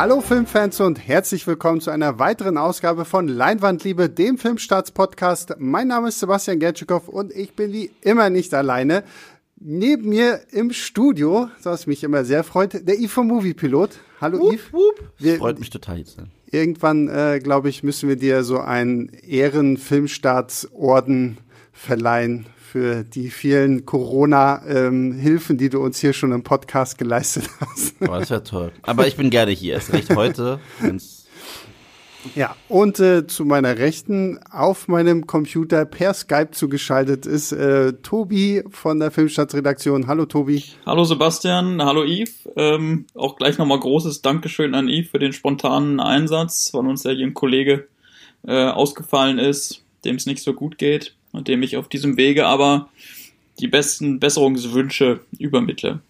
Hallo Filmfans und herzlich willkommen zu einer weiteren Ausgabe von Leinwandliebe, dem Filmstarts-Podcast. Mein Name ist Sebastian Gertschikow und ich bin wie immer nicht alleine. Neben mir im Studio, was mich immer sehr freut, der Yves vom Movie Pilot. Hallo wup, Yves. Wup. Wir, freut mich total jetzt. Irgendwann, äh, glaube ich, müssen wir dir so einen Ehrenfilmstartsorden verleihen für die vielen Corona-Hilfen, ähm, die du uns hier schon im Podcast geleistet hast. Oh, das wäre toll. Aber ich bin gerne hier, erst recht heute, wenn's ja, und äh, zu meiner Rechten auf meinem Computer per Skype zugeschaltet ist äh, Tobi von der Filmstadtredaktion. Hallo Tobi. Hallo Sebastian, hallo Yves. Ähm, auch gleich nochmal großes Dankeschön an Yves für den spontanen Einsatz, weil uns ja hier ein Kollege äh, ausgefallen ist, dem es nicht so gut geht und dem ich auf diesem Wege aber die besten Besserungswünsche übermittle.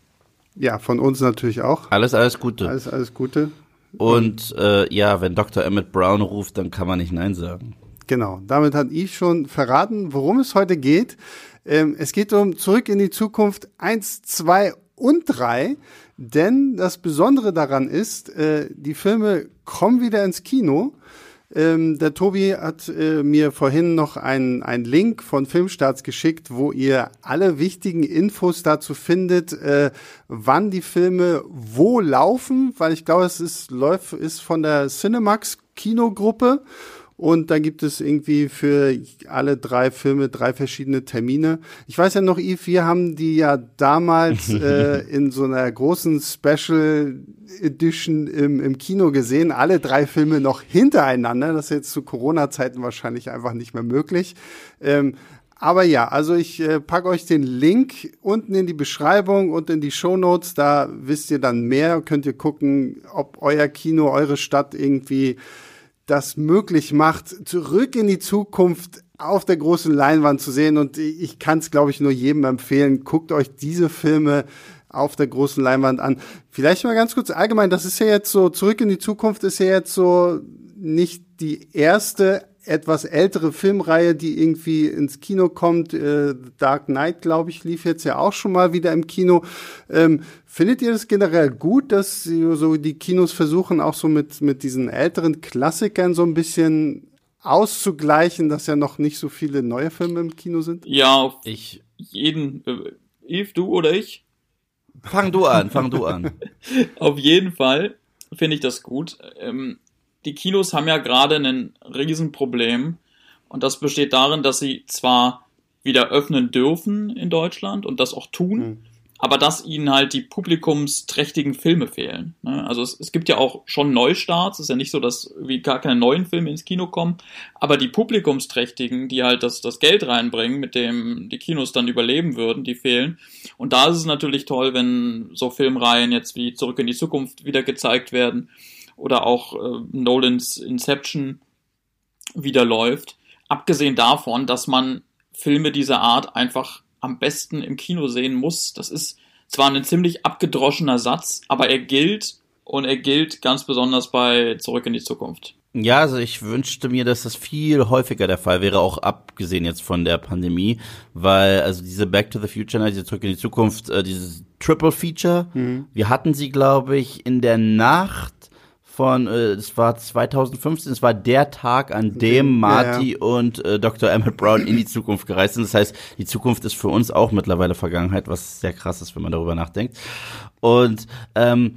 Ja, von uns natürlich auch. Alles, alles Gute. Alles, alles Gute. Und äh, ja, wenn Dr. Emmett Brown ruft, dann kann man nicht Nein sagen. Genau, damit hat ich schon verraten, worum es heute geht. Ähm, es geht um Zurück in die Zukunft 1, 2 und 3. Denn das Besondere daran ist, äh, die Filme kommen wieder ins Kino. Ähm, der Tobi hat äh, mir vorhin noch einen, Link von Filmstarts geschickt, wo ihr alle wichtigen Infos dazu findet, äh, wann die Filme wo laufen, weil ich glaube, es ist, läuft, ist von der Cinemax Kinogruppe und da gibt es irgendwie für alle drei Filme drei verschiedene Termine. Ich weiß ja noch, Yves, wir haben die ja damals äh, in so einer großen Special Edition im, im Kino gesehen. Alle drei Filme noch hintereinander. Das ist jetzt zu Corona-Zeiten wahrscheinlich einfach nicht mehr möglich. Ähm, aber ja, also ich äh, packe euch den Link unten in die Beschreibung und in die Show Notes. Da wisst ihr dann mehr. Könnt ihr gucken, ob euer Kino, eure Stadt irgendwie das möglich macht, zurück in die Zukunft auf der großen Leinwand zu sehen. Und ich kann es, glaube ich, nur jedem empfehlen. Guckt euch diese Filme auf der großen Leinwand an. Vielleicht mal ganz kurz allgemein, das ist ja jetzt so, zurück in die Zukunft ist ja jetzt so nicht die erste etwas ältere Filmreihe, die irgendwie ins Kino kommt. Äh, Dark Knight, glaube ich, lief jetzt ja auch schon mal wieder im Kino. Ähm, findet ihr das generell gut, dass so die Kinos versuchen, auch so mit, mit diesen älteren Klassikern so ein bisschen auszugleichen, dass ja noch nicht so viele neue Filme im Kino sind? Ja, auf ich jeden. Äh, Yves, du oder ich? Fang du an, fang du an. auf jeden Fall finde ich das gut. Ähm, die Kinos haben ja gerade ein Riesenproblem und das besteht darin, dass sie zwar wieder öffnen dürfen in Deutschland und das auch tun, mhm. aber dass ihnen halt die publikumsträchtigen Filme fehlen. Ne? Also es, es, gibt ja auch schon Neustarts, es ist ja nicht so, dass wie gar keine neuen Filme ins Kino kommen, aber die publikumsträchtigen, die halt das, das Geld reinbringen, mit dem die Kinos dann überleben würden, die fehlen. Und da ist es natürlich toll, wenn so Filmreihen jetzt wie Zurück in die Zukunft wieder gezeigt werden oder auch äh, Nolans Inception wieder läuft. Abgesehen davon, dass man Filme dieser Art einfach am besten im Kino sehen muss. Das ist zwar ein ziemlich abgedroschener Satz, aber er gilt und er gilt ganz besonders bei Zurück in die Zukunft. Ja, also ich wünschte mir, dass das viel häufiger der Fall wäre, auch abgesehen jetzt von der Pandemie, weil also diese Back to the Future, diese Zurück in die Zukunft, äh, dieses Triple Feature, mhm. wir hatten sie, glaube ich, in der Nacht von, äh, es war 2015, es war der Tag, an dem Marty ja, ja. und äh, Dr. Emmett Brown in die Zukunft gereist sind. Das heißt, die Zukunft ist für uns auch mittlerweile Vergangenheit, was sehr krass ist, wenn man darüber nachdenkt. Und ähm,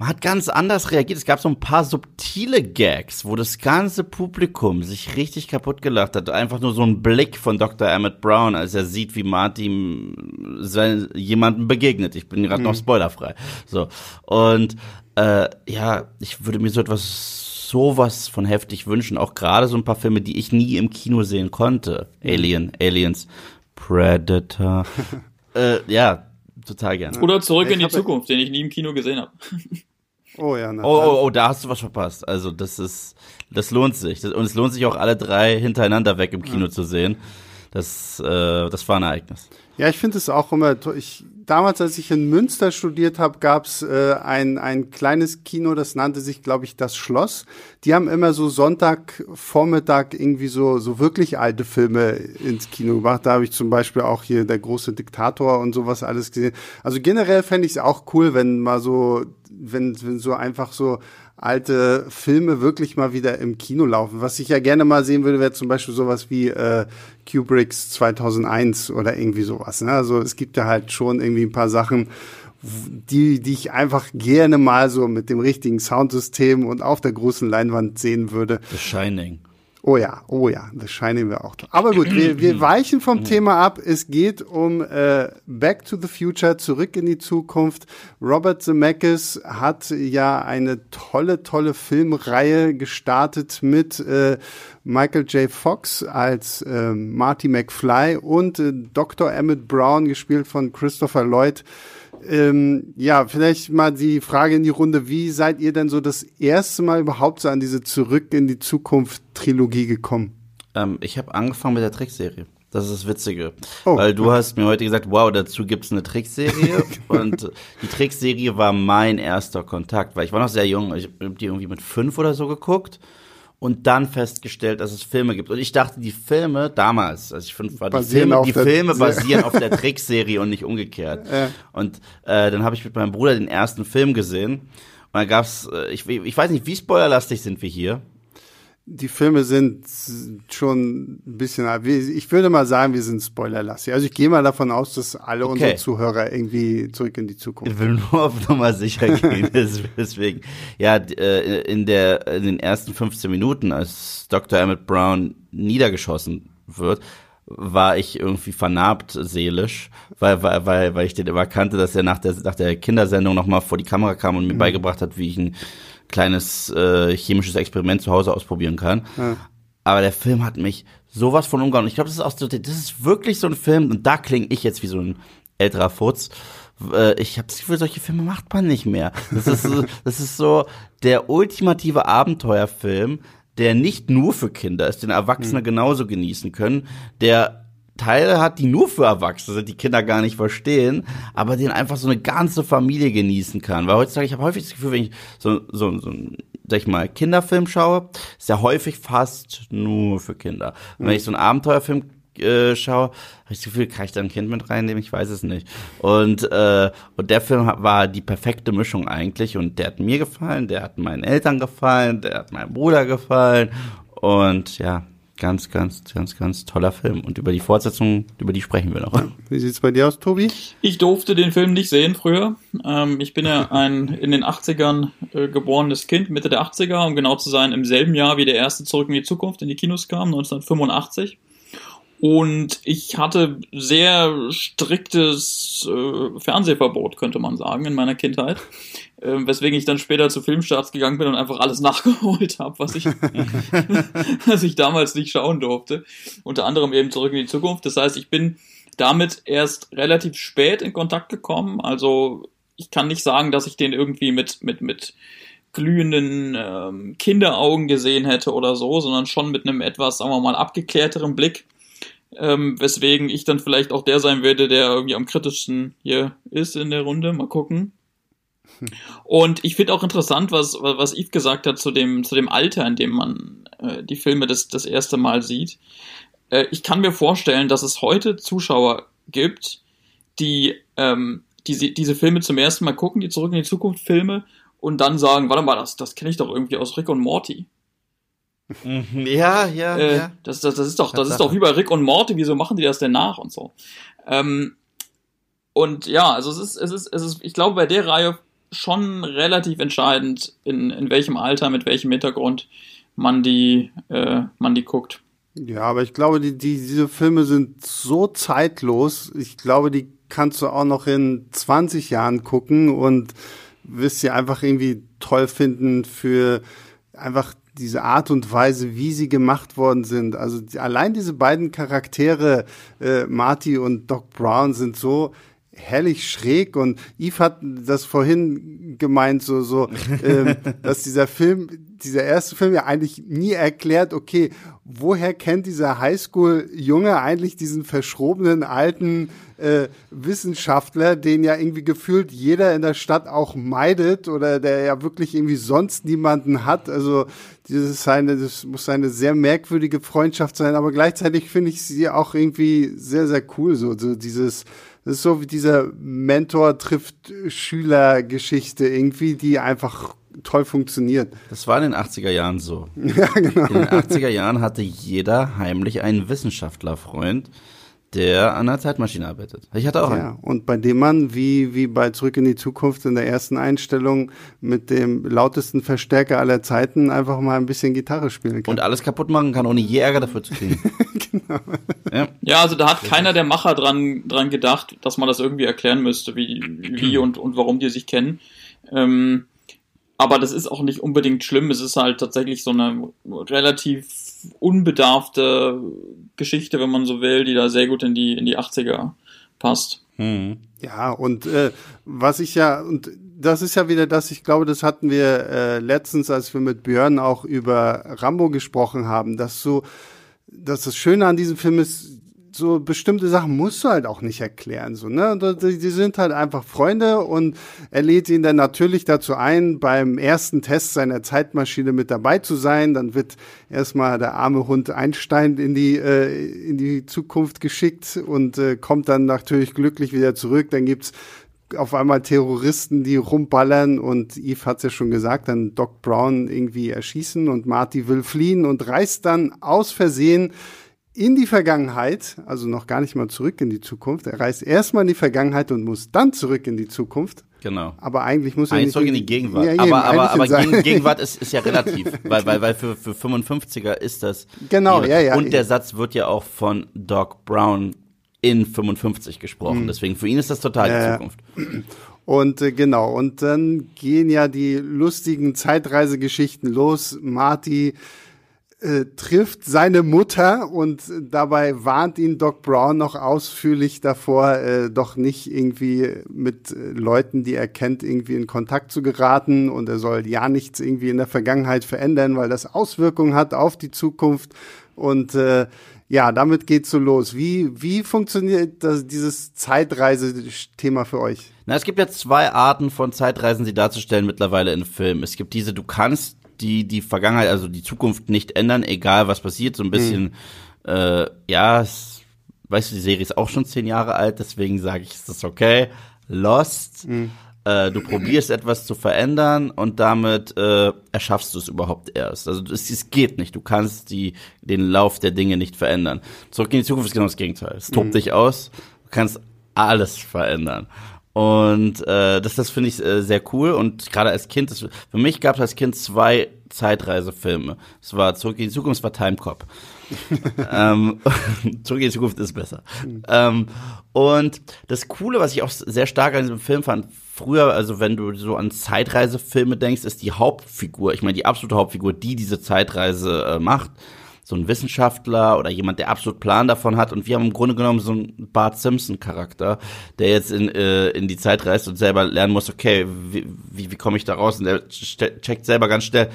man hat ganz anders reagiert. Es gab so ein paar subtile Gags, wo das ganze Publikum sich richtig kaputt gelacht hat. Einfach nur so ein Blick von Dr. Emmett Brown, als er sieht, wie Martin jemandem begegnet. Ich bin gerade mhm. noch spoilerfrei. So. Und äh, ja, ich würde mir so etwas sowas von heftig wünschen. Auch gerade so ein paar Filme, die ich nie im Kino sehen konnte. Alien, Aliens, Predator. äh, ja, total gerne. Oder Zurück ich in die Zukunft, den ich nie im Kino gesehen habe. Oh ja, na, oh, oh, oh, da hast du was verpasst. Also das ist, das lohnt sich. und es lohnt sich auch alle drei hintereinander weg im Kino ja. zu sehen. Das, äh, das war ein Ereignis. Ja, ich finde es auch immer. Ich, damals, als ich in Münster studiert habe, gab's äh, ein, ein kleines Kino, das nannte sich, glaube ich, das Schloss. Die haben immer so Sonntagvormittag irgendwie so, so wirklich alte Filme ins Kino gebracht. Da habe ich zum Beispiel auch hier der große Diktator und sowas alles gesehen. Also generell fände ich es auch cool, wenn mal so, wenn, wenn so einfach so alte Filme wirklich mal wieder im Kino laufen. Was ich ja gerne mal sehen würde, wäre zum Beispiel sowas wie äh, Kubricks 2001 oder irgendwie sowas. Ne? Also es gibt ja halt schon irgendwie ein paar Sachen, die, die ich einfach gerne mal so mit dem richtigen Soundsystem und auf der großen Leinwand sehen würde. The Shining. Oh ja, oh ja, The Shining wäre auch. Aber gut, wir, wir weichen vom Thema ab. Es geht um äh, Back to the Future, zurück in die Zukunft. Robert Zemeckis hat ja eine tolle, tolle Filmreihe gestartet mit äh, Michael J. Fox als äh, Marty McFly und äh, Dr. Emmett Brown, gespielt von Christopher Lloyd. Ähm, ja, vielleicht mal die Frage in die Runde, wie seid ihr denn so das erste Mal überhaupt so an diese Zurück in die Zukunft Trilogie gekommen? Ähm, ich habe angefangen mit der Trickserie. Das ist das Witzige. Oh, Weil du okay. hast mir heute gesagt, wow, dazu gibt's eine Trickserie. und die Trickserie war mein erster Kontakt, weil ich war noch sehr jung. Ich habe die irgendwie mit fünf oder so geguckt und dann festgestellt, dass es Filme gibt. Und ich dachte, die Filme damals, als ich fünf war, die Filme, die Filme basieren auf der Trickserie und nicht umgekehrt. Ja. Und äh, dann habe ich mit meinem Bruder den ersten Film gesehen. Und dann gab's, äh, ich, ich weiß nicht, wie spoilerlastig sind wir hier die Filme sind schon ein bisschen, ich würde mal sagen, wir sind spoilerlastig. Also ich gehe mal davon aus, dass alle okay. unsere Zuhörer irgendwie zurück in die Zukunft. Ich will nur auf Nummer sicher gehen, deswegen. Ja, äh, in der, in den ersten 15 Minuten, als Dr. Emmett Brown niedergeschossen wird, war ich irgendwie vernarbt seelisch, weil, weil, weil, weil ich den immer kannte, dass er nach der, nach der Kindersendung nochmal vor die Kamera kam und mir mhm. beigebracht hat, wie ich ihn kleines äh, chemisches Experiment zu Hause ausprobieren kann. Ja. Aber der Film hat mich sowas von umgehauen. Ich glaube, das ist auch so, das ist wirklich so ein Film, und da klinge ich jetzt wie so ein älterer Furz. Äh, ich habe das Gefühl, solche Filme macht man nicht mehr. Das ist, so, das ist so der ultimative Abenteuerfilm, der nicht nur für Kinder ist, den Erwachsene mhm. genauso genießen können, der Teile hat, die nur für Erwachsene sind, die Kinder gar nicht verstehen, aber den einfach so eine ganze Familie genießen kann. Weil heutzutage, ich habe häufig das Gefühl, wenn ich so, so, so sag ich mal, Kinderfilm schaue, ist ja häufig fast nur für Kinder. Und wenn ich so einen Abenteuerfilm äh, schaue, habe ich das Gefühl, kann ich da ein Kind mit reinnehmen? Ich weiß es nicht. Und, äh, und der Film war die perfekte Mischung eigentlich und der hat mir gefallen, der hat meinen Eltern gefallen, der hat meinem Bruder gefallen und ja, ganz, ganz, ganz, ganz toller Film. Und über die Fortsetzung, über die sprechen wir noch. Ja. Wie sieht's bei dir aus, Tobi? Ich durfte den Film nicht sehen früher. Ähm, ich bin ja ein in den 80ern äh, geborenes Kind, Mitte der 80er, um genau zu sein, im selben Jahr wie der erste Zurück in die Zukunft in die Kinos kam, 1985. Und ich hatte sehr striktes äh, Fernsehverbot, könnte man sagen, in meiner Kindheit. Äh, weswegen ich dann später zu Filmstarts gegangen bin und einfach alles nachgeholt habe, was ich, was ich damals nicht schauen durfte. Unter anderem eben zurück in die Zukunft. Das heißt, ich bin damit erst relativ spät in Kontakt gekommen. Also ich kann nicht sagen, dass ich den irgendwie mit, mit, mit glühenden ähm, Kinderaugen gesehen hätte oder so, sondern schon mit einem etwas, sagen wir mal, abgeklärteren Blick ähm, weswegen ich dann vielleicht auch der sein werde, der irgendwie am kritischsten hier ist in der Runde. Mal gucken. Und ich finde auch interessant, was, was Yves gesagt hat zu dem, zu dem Alter, in dem man äh, die Filme das, das erste Mal sieht. Äh, ich kann mir vorstellen, dass es heute Zuschauer gibt, die ähm, diese, diese Filme zum ersten Mal gucken, die zurück in die Zukunft Filme und dann sagen, warte mal, das, das kenne ich doch irgendwie aus Rick und Morty. Mhm. Ja, ja, äh, ja. Das, das, das ist doch, das ist doch wie bei Rick und Morty, wieso machen die das denn nach und so. Ähm, und ja, also es ist, es ist, es ist, ich glaube, bei der Reihe schon relativ entscheidend, in, in welchem Alter, mit welchem Hintergrund man die, äh, man die guckt. Ja, aber ich glaube, die, die, diese Filme sind so zeitlos. Ich glaube, die kannst du auch noch in 20 Jahren gucken und wirst sie einfach irgendwie toll finden für einfach diese Art und Weise, wie sie gemacht worden sind. Also die, allein diese beiden Charaktere, äh, Marty und Doc Brown, sind so herrlich schräg und Yves hat das vorhin gemeint, so, so, ähm, dass dieser Film dieser erste Film ja eigentlich nie erklärt, okay, woher kennt dieser Highschool-Junge eigentlich diesen verschrobenen alten äh, Wissenschaftler, den ja irgendwie gefühlt jeder in der Stadt auch meidet oder der ja wirklich irgendwie sonst niemanden hat. Also dieses seine, das muss eine sehr merkwürdige Freundschaft sein, aber gleichzeitig finde ich sie auch irgendwie sehr, sehr cool. So, so dieses, das ist so wie dieser Mentor trifft Schüler Geschichte irgendwie, die einfach toll funktioniert. Das war in den 80er Jahren so. ja, genau. In den 80er Jahren hatte jeder heimlich einen Wissenschaftlerfreund, der an der Zeitmaschine arbeitet. Ich hatte auch ja, einen. Und bei dem man, wie, wie bei Zurück in die Zukunft in der ersten Einstellung, mit dem lautesten Verstärker aller Zeiten einfach mal ein bisschen Gitarre spielen kann. Und alles kaputt machen kann, ohne je Ärger dafür zu kriegen. genau. Ja. ja, also da hat keiner der Macher dran, dran gedacht, dass man das irgendwie erklären müsste, wie, wie und, und warum die sich kennen. Ähm, aber das ist auch nicht unbedingt schlimm. Es ist halt tatsächlich so eine relativ unbedarfte Geschichte, wenn man so will, die da sehr gut in die, in die 80er passt. Hm. Ja, und äh, was ich ja, und das ist ja wieder das, ich glaube, das hatten wir äh, letztens, als wir mit Björn auch über Rambo gesprochen haben, dass so, dass das Schöne an diesem Film ist, so bestimmte Sachen musst du halt auch nicht erklären, so, ne? Die, sind halt einfach Freunde und er lädt ihn dann natürlich dazu ein, beim ersten Test seiner Zeitmaschine mit dabei zu sein. Dann wird erstmal der arme Hund Einstein in die, äh, in die Zukunft geschickt und äh, kommt dann natürlich glücklich wieder zurück. Dann gibt's auf einmal Terroristen, die rumballern und Eve hat's ja schon gesagt, dann Doc Brown irgendwie erschießen und Marty will fliehen und reist dann aus Versehen in die Vergangenheit, also noch gar nicht mal zurück in die Zukunft. Er reist erstmal in die Vergangenheit und muss dann zurück in die Zukunft. Genau. Aber eigentlich muss er eigentlich zurück in die Gegenwart. Ja, aber aber, aber Gegen, Gegenwart ist, ist ja relativ, weil, weil, weil für, für 55er ist das. Genau, ja, ja. Und der Satz wird ja auch von Doc Brown in 55 gesprochen. Mhm. Deswegen für ihn ist das total ja, die Zukunft. Und äh, genau, und dann gehen ja die lustigen Zeitreisegeschichten los. Marty äh, trifft seine Mutter und dabei warnt ihn Doc Brown noch ausführlich davor, äh, doch nicht irgendwie mit äh, Leuten, die er kennt, irgendwie in Kontakt zu geraten und er soll ja nichts irgendwie in der Vergangenheit verändern, weil das Auswirkungen hat auf die Zukunft und äh, ja, damit geht's so los. Wie, wie funktioniert das, dieses Zeitreise-Thema für euch? Na, es gibt ja zwei Arten von Zeitreisen, sie darzustellen mittlerweile in Filmen. Es gibt diese, du kannst die die Vergangenheit, also die Zukunft nicht ändern, egal was passiert. So ein bisschen, mhm. äh, ja, es, weißt du, die Serie ist auch schon zehn Jahre alt, deswegen sage ich, ist das okay. Lost. Mhm. Äh, du probierst etwas zu verändern und damit äh, erschaffst du es überhaupt erst. Also es, es geht nicht. Du kannst die, den Lauf der Dinge nicht verändern. Zurück in die Zukunft ist genau das Gegenteil. Es tobt mhm. dich aus. Du kannst alles verändern. Und äh, das, das finde ich äh, sehr cool. Und gerade als Kind, das, für mich gab es als Kind zwei Zeitreisefilme. Es war Zurück in die Zukunft, es war Time Cop. ähm, Zurück in die Zukunft ist besser. Mhm. Ähm, und das Coole, was ich auch sehr stark an diesem Film fand, früher, also wenn du so an Zeitreisefilme denkst, ist die Hauptfigur, ich meine die absolute Hauptfigur, die diese Zeitreise äh, macht, so ein Wissenschaftler oder jemand, der absolut Plan davon hat. Und wir haben im Grunde genommen so einen Bart Simpson-Charakter, der jetzt in, äh, in die Zeit reist und selber lernen muss, okay, wie, wie, wie komme ich da raus? Und der checkt selber ganz schnell,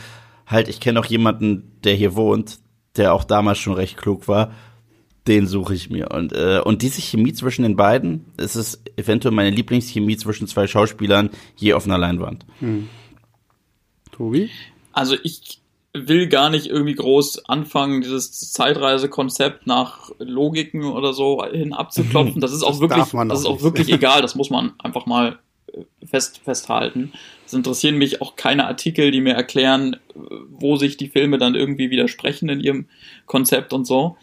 halt, ich kenne auch jemanden, der hier wohnt, der auch damals schon recht klug war. Den suche ich mir. Und, äh, und diese Chemie zwischen den beiden, es ist eventuell meine Lieblingschemie zwischen zwei Schauspielern je auf einer Leinwand. Hm. Tobi? Also ich will gar nicht irgendwie groß anfangen, dieses Zeitreisekonzept nach Logiken oder so hin abzuklopfen. Das ist auch das wirklich, das ist auch wirklich egal. Das muss man einfach mal äh, fest, festhalten. Es interessieren mich auch keine Artikel, die mir erklären, wo sich die Filme dann irgendwie widersprechen in ihrem Konzept und so.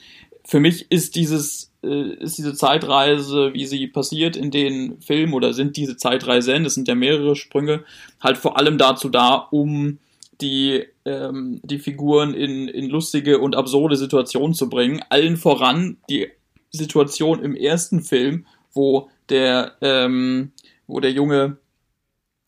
Für mich ist dieses, äh, ist diese Zeitreise, wie sie passiert in den Filmen oder sind diese Zeitreisen, es sind ja mehrere Sprünge, halt vor allem dazu da, um die, ähm, die Figuren in, in lustige und absurde Situationen zu bringen. Allen voran die Situation im ersten Film, wo der, ähm, wo der junge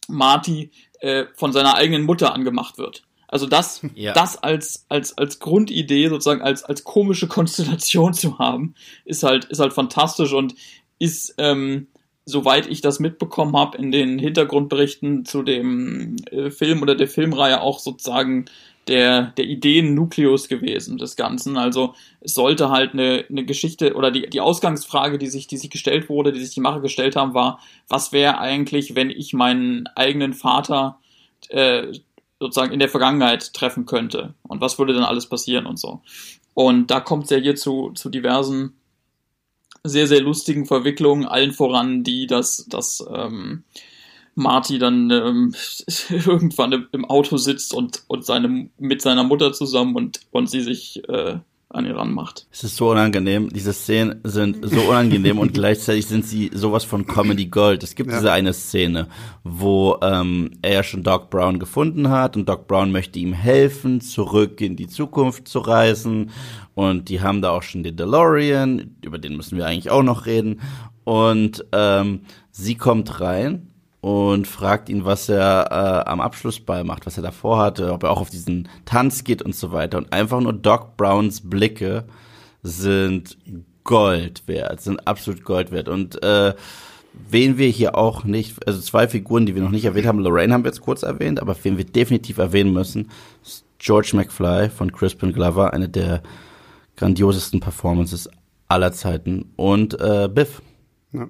Marty äh, von seiner eigenen Mutter angemacht wird. Also das, ja. das als, als, als Grundidee, sozusagen als, als komische Konstellation zu haben, ist halt, ist halt fantastisch und ist, ähm, soweit ich das mitbekommen habe, in den Hintergrundberichten zu dem äh, Film oder der Filmreihe auch sozusagen der, der Ideennukleus gewesen des Ganzen. Also es sollte halt eine, eine Geschichte oder die, die Ausgangsfrage, die sich, die sich gestellt wurde, die sich die Macher gestellt haben, war, was wäre eigentlich, wenn ich meinen eigenen Vater äh, sozusagen in der Vergangenheit treffen könnte? Und was würde dann alles passieren und so? Und da kommt es ja hier zu, zu diversen sehr, sehr lustigen Verwicklungen, allen voran die, dass, dass ähm, Marty dann ähm, irgendwann im Auto sitzt und, und seine, mit seiner Mutter zusammen und, und sie sich äh, an ihr ranmacht. Es ist so unangenehm. Diese Szenen sind so unangenehm und gleichzeitig sind sie sowas von Comedy Gold. Es gibt ja. diese eine Szene, wo ähm, er ja schon Doc Brown gefunden hat und Doc Brown möchte ihm helfen, zurück in die Zukunft zu reisen. Und die haben da auch schon den DeLorean, über den müssen wir eigentlich auch noch reden. Und ähm, sie kommt rein und fragt ihn, was er äh, am Abschlussball macht, was er davor hatte, ob er auch auf diesen Tanz geht und so weiter. Und einfach nur Doc Browns Blicke sind Gold wert, sind absolut Gold wert. Und äh, wen wir hier auch nicht, also zwei Figuren, die wir noch nicht erwähnt haben, Lorraine haben wir jetzt kurz erwähnt, aber wen wir definitiv erwähnen müssen, ist George McFly von Crispin Glover, eine der grandiosesten Performances aller Zeiten und äh, Biff. Ja.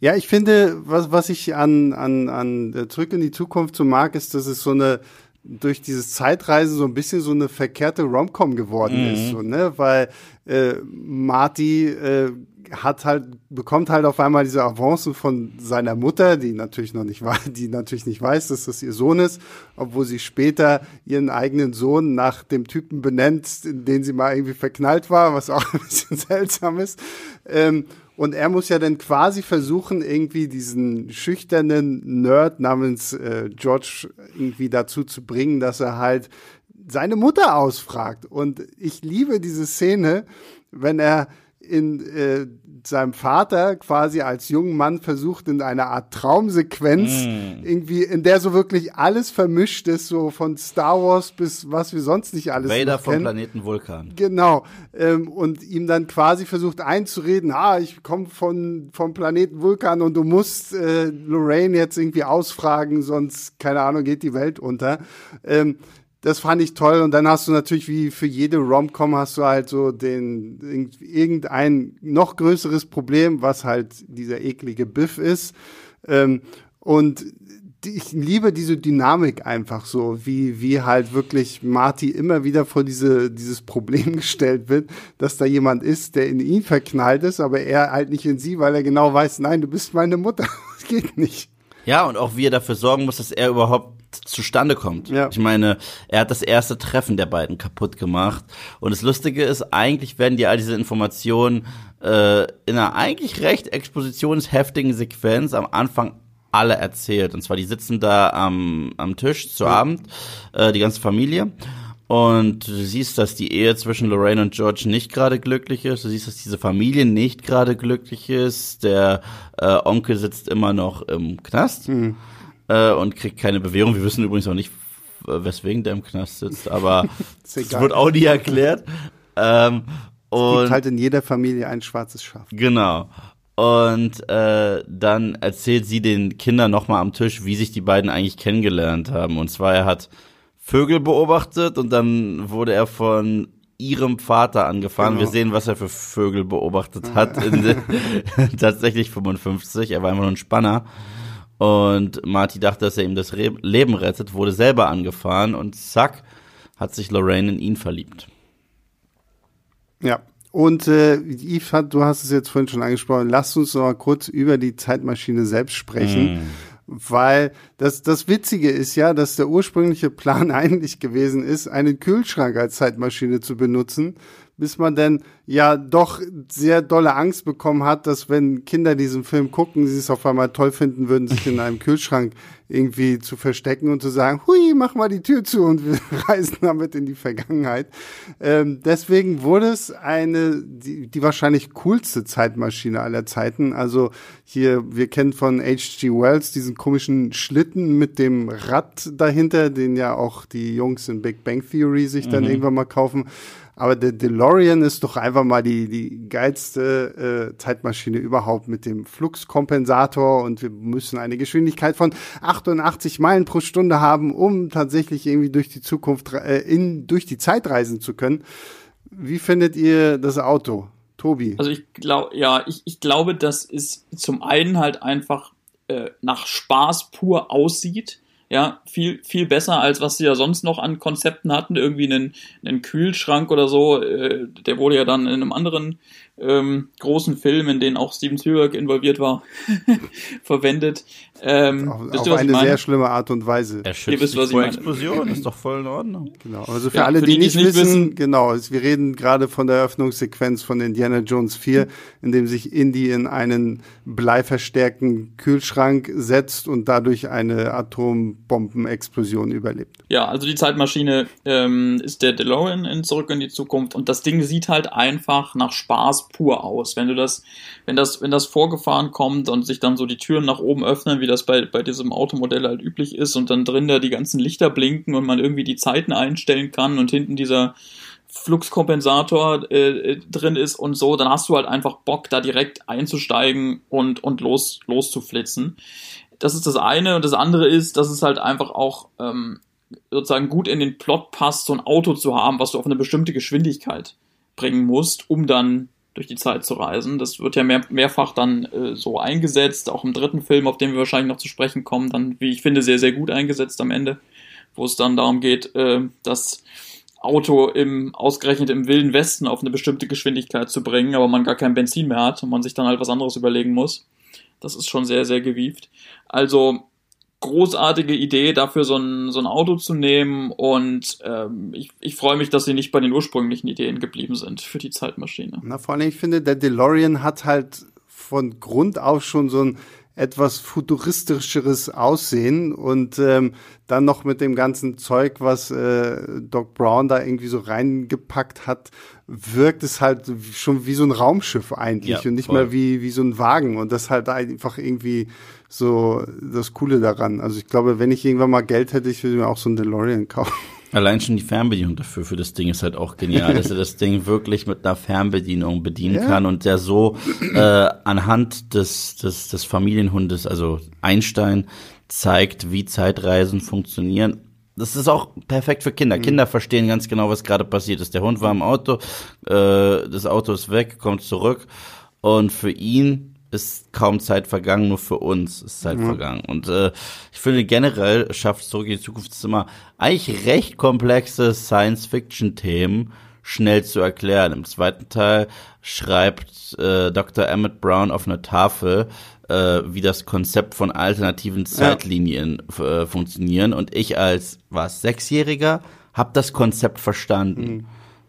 Ja, ich finde, was, was ich an, an, an Zurück in die Zukunft so mag, ist, dass es so eine, durch dieses Zeitreisen so ein bisschen so eine verkehrte Romcom geworden mhm. ist, so, ne? Weil äh, Marty äh, hat halt bekommt halt auf einmal diese Avancen von seiner Mutter, die natürlich noch nicht weiß, die natürlich nicht weiß, dass das ihr Sohn ist, obwohl sie später ihren eigenen Sohn nach dem Typen benennt, in den sie mal irgendwie verknallt war, was auch ein bisschen seltsam ist. Ähm, und er muss ja dann quasi versuchen, irgendwie diesen schüchternen Nerd namens äh, George irgendwie dazu zu bringen, dass er halt seine Mutter ausfragt. Und ich liebe diese Szene, wenn er in äh, seinem Vater quasi als jungen Mann versucht, in einer Art Traumsequenz, mm. irgendwie, in der so wirklich alles vermischt ist, so von Star Wars bis was wir sonst nicht alles Vader vom Planeten Vulkan. Genau. Ähm, und ihm dann quasi versucht einzureden, ah, ich komme von vom Planeten Vulkan und du musst äh, Lorraine jetzt irgendwie ausfragen, sonst, keine Ahnung, geht die Welt unter. Ähm, das fand ich toll. Und dann hast du natürlich wie für jede Rom-Com hast du halt so den irgendein noch größeres Problem, was halt dieser eklige Biff ist. Ähm, und ich liebe diese Dynamik einfach so, wie, wie halt wirklich Marty immer wieder vor diese, dieses Problem gestellt wird, dass da jemand ist, der in ihn verknallt ist, aber er halt nicht in sie, weil er genau weiß, nein, du bist meine Mutter. Das geht nicht. Ja, und auch wie er dafür sorgen muss, dass er überhaupt zustande kommt. Ja. Ich meine, er hat das erste Treffen der beiden kaputt gemacht. Und das Lustige ist, eigentlich werden dir all diese Informationen äh, in einer eigentlich recht expositionsheftigen Sequenz am Anfang alle erzählt. Und zwar, die sitzen da am, am Tisch zu ja. Abend, äh, die ganze Familie. Und du siehst, dass die Ehe zwischen Lorraine und George nicht gerade glücklich ist. Du siehst, dass diese Familie nicht gerade glücklich ist. Der äh, Onkel sitzt immer noch im Knast. Mhm äh, und kriegt keine Bewährung. Wir wissen übrigens auch nicht, weswegen der im Knast sitzt, aber es wird auch nie erklärt. Ähm, es gibt halt in jeder Familie ein schwarzes Schaf. Genau. Und äh, dann erzählt sie den Kindern nochmal am Tisch, wie sich die beiden eigentlich kennengelernt haben. Und zwar, er hat Vögel beobachtet und dann wurde er von ihrem Vater angefahren. Genau. Wir sehen, was er für Vögel beobachtet hat. Tatsächlich 55. Er war immer nur ein Spanner. Und Marty dachte, dass er ihm das Re Leben rettet, wurde selber angefahren und zack, hat sich Lorraine in ihn verliebt. Ja. Und äh, Yves, hat, du hast es jetzt vorhin schon angesprochen, lass uns noch mal kurz über die Zeitmaschine selbst sprechen. Mm. Weil das, das Witzige ist ja, dass der ursprüngliche Plan eigentlich gewesen ist, einen Kühlschrank als Zeitmaschine zu benutzen, bis man dann ja doch sehr dolle Angst bekommen hat, dass wenn Kinder diesen Film gucken, sie es auf einmal toll finden würden, sich in einem Kühlschrank irgendwie zu verstecken und zu sagen, hui, mach mal die Tür zu und wir reisen damit in die Vergangenheit. Ähm, deswegen wurde es eine, die, die wahrscheinlich coolste Zeitmaschine aller Zeiten. Also hier, wir kennen von H.G. Wells diesen komischen Schlitten mit dem Rad dahinter, den ja auch die Jungs in Big Bang Theory sich dann mhm. irgendwann mal kaufen. Aber der DeLorean ist doch einfach mal die, die geilste äh, Zeitmaschine überhaupt mit dem Fluxkompensator und wir müssen eine Geschwindigkeit von 88 Meilen pro Stunde haben, um tatsächlich irgendwie durch die Zukunft, äh, in, durch die Zeit reisen zu können. Wie findet ihr das Auto? Tobi? Also ich glaube, ja, ich, ich glaube, dass es zum einen halt einfach äh, nach Spaß pur aussieht. Ja, viel, viel besser, als was sie ja sonst noch an Konzepten hatten. Irgendwie einen, einen Kühlschrank oder so. Äh, der wurde ja dann in einem anderen ähm, großen Film, in den auch Steven Spielberg involviert war, verwendet. Ähm, auf, auf eine sehr schlimme Art und Weise. Er schützt wisst, was vor Explosion, ist doch voll in Ordnung. Genau, also für ja, alle, für die, die, nicht, nicht wissen, wissen, genau, wir reden gerade von der Eröffnungssequenz von Indiana Jones 4, in dem sich Indy in einen bleiverstärkten Kühlschrank setzt und dadurch eine Atombombenexplosion überlebt. Ja, also die Zeitmaschine ähm, ist der DeLorean in Zurück in die Zukunft und das Ding sieht halt einfach nach Spaß pur aus. Wenn du das, wenn das, wenn das vorgefahren kommt und sich dann so die Türen nach oben öffnen, wie das bei, bei diesem Automodell halt üblich ist und dann drin da die ganzen Lichter blinken und man irgendwie die Zeiten einstellen kann und hinten dieser Fluxkompensator äh, drin ist und so, dann hast du halt einfach Bock, da direkt einzusteigen und, und los, loszuflitzen. Das ist das eine. Und das andere ist, dass es halt einfach auch ähm, sozusagen gut in den Plot passt, so ein Auto zu haben, was du auf eine bestimmte Geschwindigkeit bringen musst, um dann durch die Zeit zu reisen. Das wird ja mehr, mehrfach dann äh, so eingesetzt, auch im dritten Film, auf den wir wahrscheinlich noch zu sprechen kommen, dann, wie ich finde, sehr, sehr gut eingesetzt am Ende, wo es dann darum geht, äh, das Auto im, ausgerechnet im Wilden Westen auf eine bestimmte Geschwindigkeit zu bringen, aber man gar kein Benzin mehr hat und man sich dann halt was anderes überlegen muss. Das ist schon sehr, sehr gewieft. Also, großartige Idee, dafür so ein, so ein Auto zu nehmen und ähm, ich, ich freue mich, dass sie nicht bei den ursprünglichen Ideen geblieben sind für die Zeitmaschine. Na, vor allem, ich finde, der DeLorean hat halt von Grund auf schon so ein etwas futuristischeres Aussehen und ähm, dann noch mit dem ganzen Zeug, was äh, Doc Brown da irgendwie so reingepackt hat, wirkt es halt schon wie so ein Raumschiff eigentlich ja, und nicht voll. mehr wie, wie so ein Wagen und das halt einfach irgendwie so das Coole daran. Also ich glaube, wenn ich irgendwann mal Geld hätte, ich würde mir auch so ein DeLorean kaufen. Allein schon die Fernbedienung dafür für das Ding ist halt auch genial, dass er das Ding wirklich mit einer Fernbedienung bedienen ja. kann und der so äh, anhand des, des, des Familienhundes, also Einstein, zeigt, wie Zeitreisen funktionieren. Das ist auch perfekt für Kinder. Mhm. Kinder verstehen ganz genau, was gerade passiert ist. Der Hund war im Auto, äh, das Auto ist weg, kommt zurück und für ihn ist kaum Zeit vergangen, nur für uns ist Zeit mhm. vergangen. Und äh, ich finde generell schafft Zurück in die Zukunft immer eigentlich recht komplexe Science-Fiction-Themen schnell zu erklären. Im zweiten Teil schreibt äh, Dr. Emmett Brown auf einer Tafel, äh, wie das Konzept von alternativen Zeitlinien ja. äh, funktionieren. Und ich als was Sechsjähriger habe das Konzept verstanden. Mhm.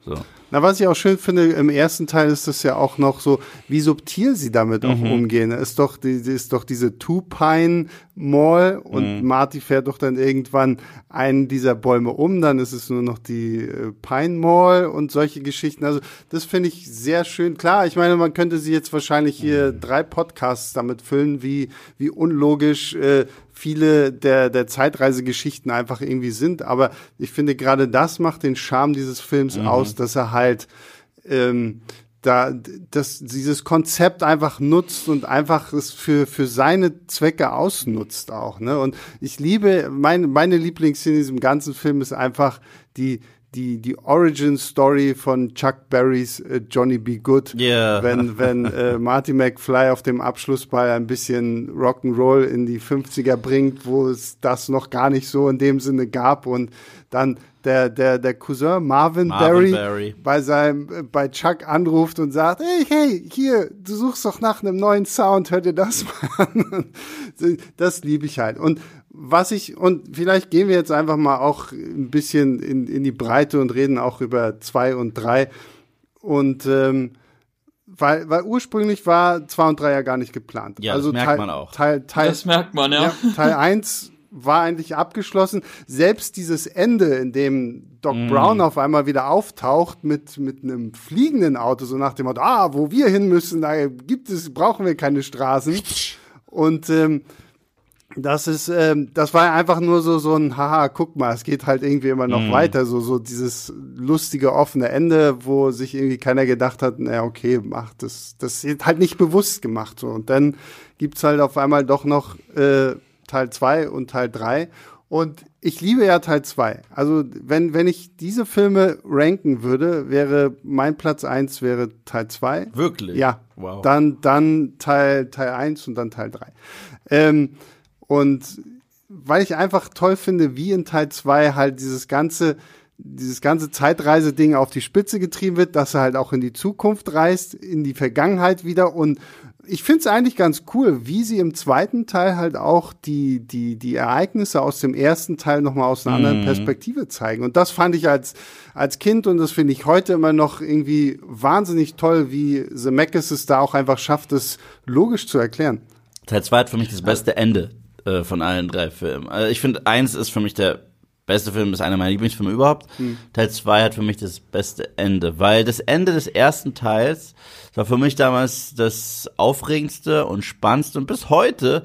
So. Na, was ich auch schön finde, im ersten Teil ist das ja auch noch so, wie subtil sie damit mhm. auch umgehen. Ist doch, die, ist doch diese Two-Pine Mall und mhm. Marty fährt doch dann irgendwann einen dieser Bäume um, dann ist es nur noch die äh, Pine Mall und solche Geschichten. Also, das finde ich sehr schön. Klar, ich meine, man könnte sie jetzt wahrscheinlich hier mhm. drei Podcasts damit füllen, wie, wie unlogisch äh, viele der, der Zeitreisegeschichten einfach irgendwie sind. Aber ich finde, gerade das macht den Charme dieses Films mhm. aus, dass er halt ähm, da dass dieses Konzept einfach nutzt und einfach es für für seine Zwecke ausnutzt auch ne und ich liebe meine meine Lieblingsszene in diesem ganzen Film ist einfach die die, die Origin Story von Chuck Berrys äh, Johnny B. Good. Yeah. Wenn, wenn äh, Marty McFly auf dem Abschlussball ein bisschen Rock'n'Roll in die 50er bringt, wo es das noch gar nicht so in dem Sinne gab und dann der, der, der Cousin Marvin, Marvin Barry, Barry, bei seinem, bei Chuck anruft und sagt, hey, hey, hier, du suchst doch nach einem neuen Sound, hör dir das mal an. das liebe ich halt. Und was ich, und vielleicht gehen wir jetzt einfach mal auch ein bisschen in, in die Breite und reden auch über zwei und drei. Und ähm, weil, weil ursprünglich war zwei und drei ja gar nicht geplant. Ja, also das merkt Teil, man auch. Teil, Teil, das merkt man, ja. ja Teil eins war eigentlich abgeschlossen. Selbst dieses Ende, in dem Doc mm. Brown auf einmal wieder auftaucht mit, mit einem fliegenden Auto, so nach dem Motto, ah, wo wir hin müssen, da gibt es, brauchen wir keine Straßen. Und ähm, Das ist, ähm, das war einfach nur so so ein Haha, guck mal, es geht halt irgendwie immer noch Mhm. weiter, so so dieses lustige offene Ende, wo sich irgendwie keiner gedacht hat, na okay, macht das, das ist halt nicht bewusst gemacht so und dann gibt's halt auf einmal doch noch äh, Teil zwei und Teil drei und ich liebe ja Teil zwei. Also wenn wenn ich diese Filme ranken würde, wäre mein Platz eins wäre Teil zwei. Wirklich? Ja. Wow. Dann, dann Teil, Teil 1 und dann Teil 3. Ähm, und weil ich einfach toll finde, wie in Teil 2 halt dieses ganze, dieses ganze Zeitreise-Ding auf die Spitze getrieben wird, dass er halt auch in die Zukunft reist, in die Vergangenheit wieder und ich finde es eigentlich ganz cool, wie sie im zweiten Teil halt auch die, die, die Ereignisse aus dem ersten Teil nochmal aus einer anderen Perspektive zeigen. Und das fand ich als, als Kind und das finde ich heute immer noch irgendwie wahnsinnig toll, wie Zemeckis es da auch einfach schafft, es logisch zu erklären. Teil 2 hat für mich das beste Ende äh, von allen drei Filmen. Also ich finde, eins ist für mich der beste Film, ist einer meiner Lieblingsfilme überhaupt. Teil 2 hat für mich das beste Ende, weil das Ende des ersten Teils war für mich damals das aufregendste und spannendste und bis heute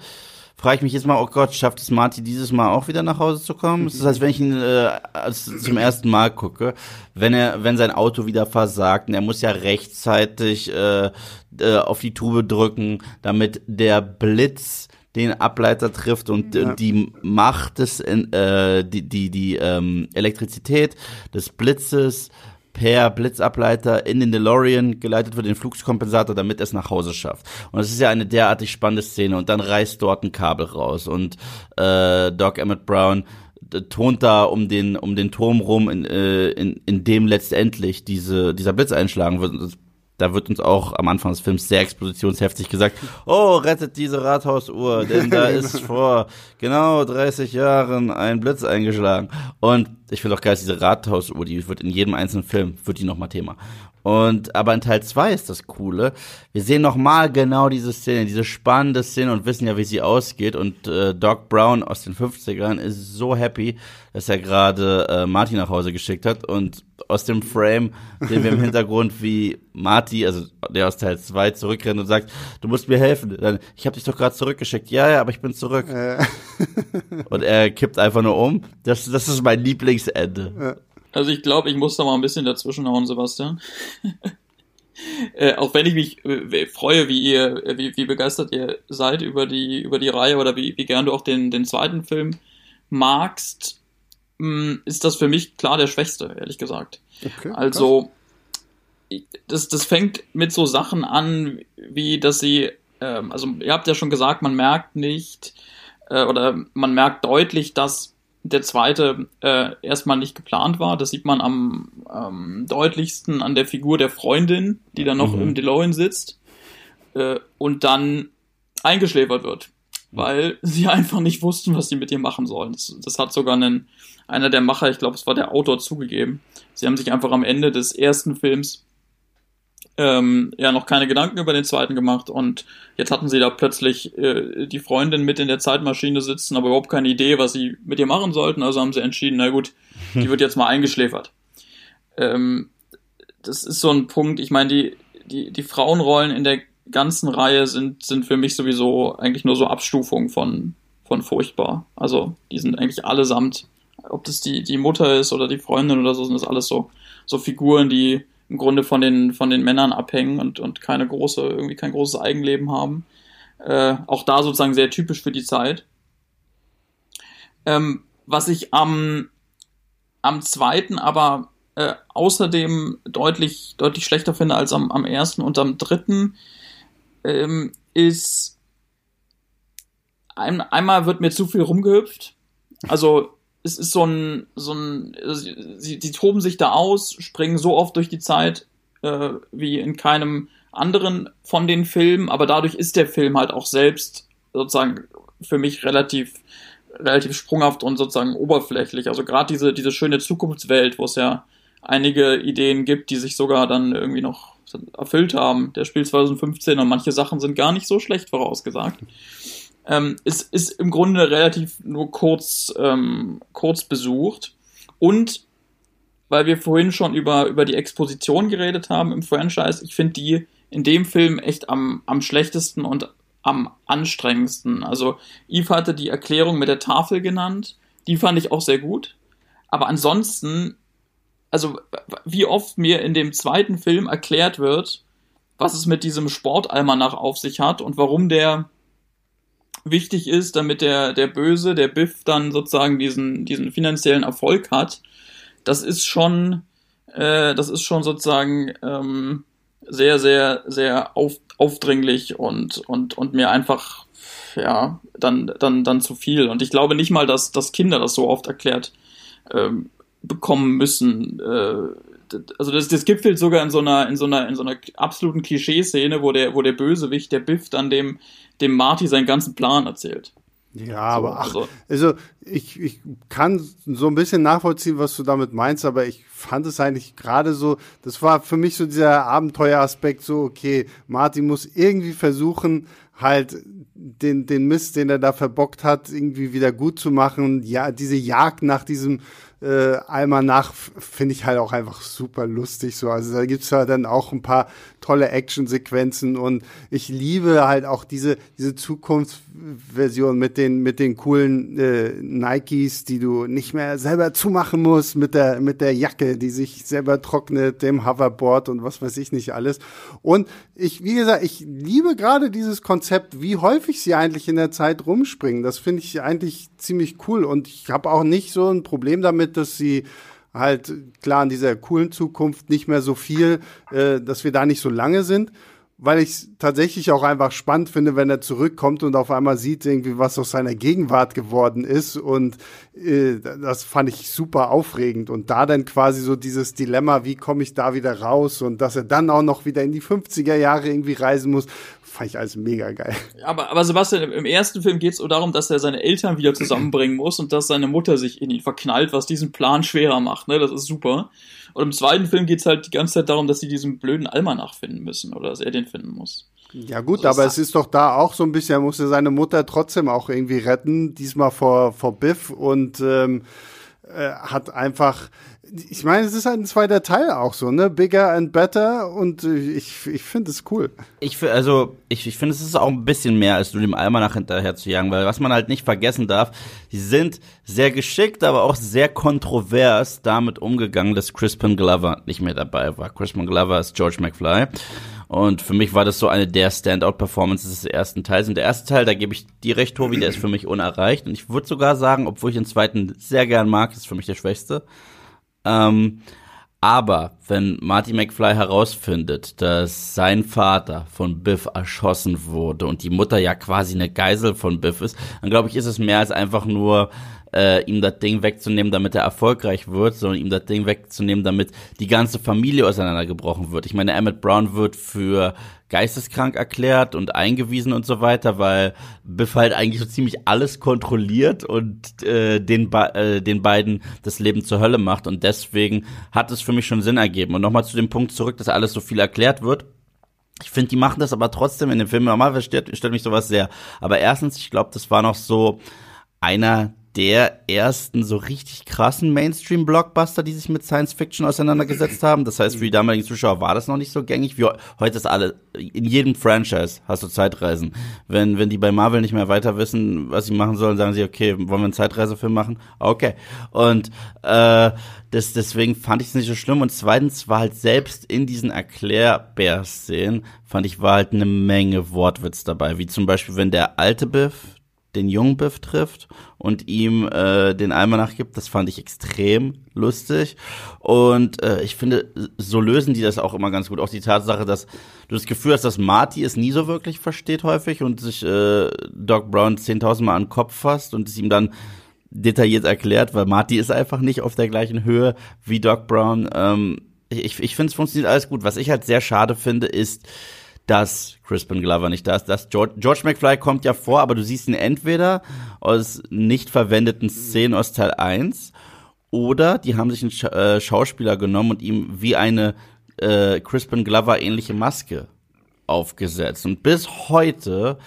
frage ich mich jetzt mal, oh Gott, schafft es Marty dieses Mal auch wieder nach Hause zu kommen? Ist, als wenn ich ihn äh, als, zum ersten Mal gucke, wenn er, wenn sein Auto wieder versagt und er muss ja rechtzeitig äh, äh, auf die Tube drücken, damit der Blitz den Ableiter trifft und äh, die Macht des äh, die die die ähm, Elektrizität des Blitzes per Blitzableiter in den DeLorean geleitet wird, den Flugskompensator, damit er es nach Hause schafft. Und es ist ja eine derartig spannende Szene und dann reißt dort ein Kabel raus und äh, Doc Emmett Brown d- tont da um den um den Turm rum, in, äh, in, in dem letztendlich diese dieser Blitz einschlagen wird. Und das da wird uns auch am Anfang des Films sehr expositionsheftig gesagt, oh, rettet diese Rathausuhr, denn da ist vor genau 30 Jahren ein Blitz eingeschlagen. Und ich finde auch geil, dass diese Rathausuhr, die wird in jedem einzelnen Film, wird die nochmal Thema. Und aber in Teil 2 ist das Coole. Wir sehen nochmal genau diese Szene, diese spannende Szene und wissen ja, wie sie ausgeht. Und äh, Doc Brown aus den 50ern ist so happy, dass er gerade äh, Marty nach Hause geschickt hat. Und aus dem Frame sehen wir im Hintergrund, wie Marty, also der aus Teil 2, zurückrennt und sagt, du musst mir helfen. Dann, ich habe dich doch gerade zurückgeschickt. Ja, ja, aber ich bin zurück. und er kippt einfach nur um. Das, das ist mein Lieblingsende. Also ich glaube, ich muss da mal ein bisschen dazwischenhauen, Sebastian. äh, auch wenn ich mich äh, freue, wie ihr, äh, wie, wie begeistert ihr seid über die, über die Reihe oder wie, wie gern du auch den, den zweiten Film magst, mh, ist das für mich klar der schwächste, ehrlich gesagt. Okay, Also, ich- das, das fängt mit so Sachen an, wie dass sie, ähm, also ihr habt ja schon gesagt, man merkt nicht, äh, oder man merkt deutlich, dass der zweite äh, erstmal nicht geplant war. Das sieht man am ähm, deutlichsten an der Figur der Freundin, die dann noch Mhm. im DeLorean sitzt äh, und dann eingeschläfert wird, weil sie einfach nicht wussten, was sie mit ihr machen sollen. Das, das hat sogar einen, einer der Macher, ich glaube, es war der Autor, zugegeben. Sie haben sich einfach am Ende des ersten Films ähm, ja noch keine Gedanken über den zweiten gemacht und jetzt hatten sie da plötzlich äh, die Freundin mit in der Zeitmaschine sitzen, aber überhaupt keine Idee, was sie mit ihr machen sollten. Also haben sie entschieden, na gut, die wird jetzt mal eingeschläfert. Ähm, das ist so ein Punkt, ich meine, die, die, die Frauenrollen in der ganzen Reihe sind, sind für mich sowieso eigentlich nur so Abstufungen von, von furchtbar. Also die sind eigentlich allesamt, ob das die, die Mutter ist oder die Freundin oder so, sind das alles so, so Figuren, die im Grunde von den, von den Männern abhängen und, und keine große, irgendwie kein großes Eigenleben haben. Äh, auch da sozusagen sehr typisch für die Zeit. Ähm, was ich am, am zweiten aber äh, außerdem deutlich, deutlich schlechter finde als am, am ersten und am dritten, ähm, ist ein, einmal wird mir zu viel rumgehüpft. Also es ist so ein, so ein, sie, sie toben sich da aus, springen so oft durch die Zeit äh, wie in keinem anderen von den Filmen, aber dadurch ist der Film halt auch selbst sozusagen für mich relativ relativ sprunghaft und sozusagen oberflächlich. Also gerade diese diese schöne Zukunftswelt, wo es ja einige Ideen gibt, die sich sogar dann irgendwie noch erfüllt haben. Der Spiel 2015 und manche Sachen sind gar nicht so schlecht vorausgesagt. Ähm, es ist im Grunde relativ nur kurz, ähm, kurz besucht. Und weil wir vorhin schon über, über die Exposition geredet haben im Franchise, ich finde die in dem Film echt am, am schlechtesten und am anstrengendsten. Also Eve hatte die Erklärung mit der Tafel genannt, die fand ich auch sehr gut. Aber ansonsten, also wie oft mir in dem zweiten Film erklärt wird, was es mit diesem Sportalmanach auf sich hat und warum der wichtig ist, damit der, der Böse, der Biff dann sozusagen diesen, diesen finanziellen Erfolg hat, das ist schon, äh, das ist schon sozusagen ähm, sehr, sehr, sehr auf, aufdringlich und, und, und mir einfach, ja, dann, dann, dann zu viel. Und ich glaube nicht mal, dass, dass Kinder das so oft erklärt ähm, bekommen müssen. Äh, also das, das gipfelt sogar in so einer, in so einer, in so einer absoluten Klischeeszene, wo der, wo der Bösewicht, der Biff, dann dem, dem Marty seinen ganzen Plan erzählt. Ja, aber ach, also, also ich, ich kann so ein bisschen nachvollziehen, was du damit meinst, aber ich fand es eigentlich gerade so, das war für mich so dieser Abenteueraspekt, so, okay, Martin muss irgendwie versuchen, halt den, den Mist, den er da verbockt hat, irgendwie wieder gut zu machen. Ja, diese Jagd nach diesem äh, einmal nach finde ich halt auch einfach super lustig so. Also da gibt's ja dann auch ein paar tolle Actionsequenzen und ich liebe halt auch diese diese Zukunftsversion mit den mit den coolen äh, Nikes, die du nicht mehr selber zumachen musst mit der mit der Jacke, die sich selber trocknet, dem Hoverboard und was weiß ich nicht alles. Und ich wie gesagt, ich liebe gerade dieses Konzept, wie häufig sie eigentlich in der Zeit rumspringen. Das finde ich eigentlich ziemlich cool und ich habe auch nicht so ein Problem damit, dass sie halt klar in dieser coolen Zukunft nicht mehr so viel, äh, dass wir da nicht so lange sind, weil ich es tatsächlich auch einfach spannend finde, wenn er zurückkommt und auf einmal sieht irgendwie, was aus seiner Gegenwart geworden ist. Und äh, das fand ich super aufregend. Und da dann quasi so dieses Dilemma, wie komme ich da wieder raus? Und dass er dann auch noch wieder in die 50er Jahre irgendwie reisen muss, fand ich alles mega geil. Aber, aber Sebastian, im ersten Film geht es darum, dass er seine Eltern wieder zusammenbringen muss und dass seine Mutter sich in ihn verknallt, was diesen Plan schwerer macht. Ne? Das ist super. Und im zweiten Film geht es halt die ganze Zeit darum, dass sie diesen blöden Almanach finden müssen oder dass er den finden muss. Ja gut, also aber es ist doch da auch so ein bisschen, er musste seine Mutter trotzdem auch irgendwie retten, diesmal vor, vor Biff und ähm, äh, hat einfach ich meine, es ist halt ein zweiter Teil auch so, ne? Bigger and better und ich, ich finde es cool. Ich also ich, ich finde, es ist auch ein bisschen mehr, als nur dem Almanach hinterher zu jagen, weil was man halt nicht vergessen darf, die sind sehr geschickt, aber auch sehr kontrovers damit umgegangen, dass Crispin Glover nicht mehr dabei war. Crispin Glover ist George McFly. Und für mich war das so eine der Standout-Performances des ersten Teils. Und der erste Teil, da gebe ich dir recht, Tobi, der ist für mich unerreicht. Und ich würde sogar sagen, obwohl ich den zweiten sehr gern mag, ist für mich der schwächste. Ähm, aber wenn Marty McFly herausfindet, dass sein Vater von Biff erschossen wurde und die Mutter ja quasi eine Geisel von Biff ist, dann glaube ich, ist es mehr als einfach nur äh, ihm das Ding wegzunehmen, damit er erfolgreich wird, sondern ihm das Ding wegzunehmen, damit die ganze Familie auseinandergebrochen wird. Ich meine, Emmett Brown wird für geisteskrank erklärt und eingewiesen und so weiter, weil Biff halt eigentlich so ziemlich alles kontrolliert und äh, den, äh, den beiden das Leben zur Hölle macht und deswegen hat es für mich schon Sinn ergeben. Und nochmal zu dem Punkt zurück, dass alles so viel erklärt wird. Ich finde, die machen das aber trotzdem in dem Film. Normalerweise stört, stört mich sowas sehr. Aber erstens, ich glaube, das war noch so einer der ersten so richtig krassen Mainstream-Blockbuster, die sich mit Science Fiction auseinandergesetzt haben. Das heißt, für die damaligen Zuschauer war das noch nicht so gängig wie heute ist alle, in jedem Franchise hast du Zeitreisen. Wenn, wenn die bei Marvel nicht mehr weiter wissen, was sie machen sollen, sagen sie, okay, wollen wir einen Zeitreisefilm machen? Okay. Und äh, das, deswegen fand ich es nicht so schlimm. Und zweitens war halt selbst in diesen Erklärbär-Szenen, fand ich, war halt eine Menge Wortwitz dabei. Wie zum Beispiel, wenn der alte Biff, den jungen Biff trifft und ihm äh, den Almanach gibt. Das fand ich extrem lustig. Und äh, ich finde, so lösen die das auch immer ganz gut. Auch die Tatsache, dass du das Gefühl hast, dass Marty es nie so wirklich versteht häufig und sich äh, Doc Brown 10.000 Mal an den Kopf fasst und es ihm dann detailliert erklärt, weil Marty ist einfach nicht auf der gleichen Höhe wie Doc Brown. Ähm, ich ich finde, es funktioniert alles gut. Was ich halt sehr schade finde, ist, dass Crispin Glover nicht da ist. Das George, George McFly kommt ja vor, aber du siehst ihn entweder aus nicht verwendeten Szenen aus Teil 1 oder die haben sich einen Sch äh, Schauspieler genommen und ihm wie eine äh, Crispin Glover ähnliche Maske aufgesetzt. Und bis heute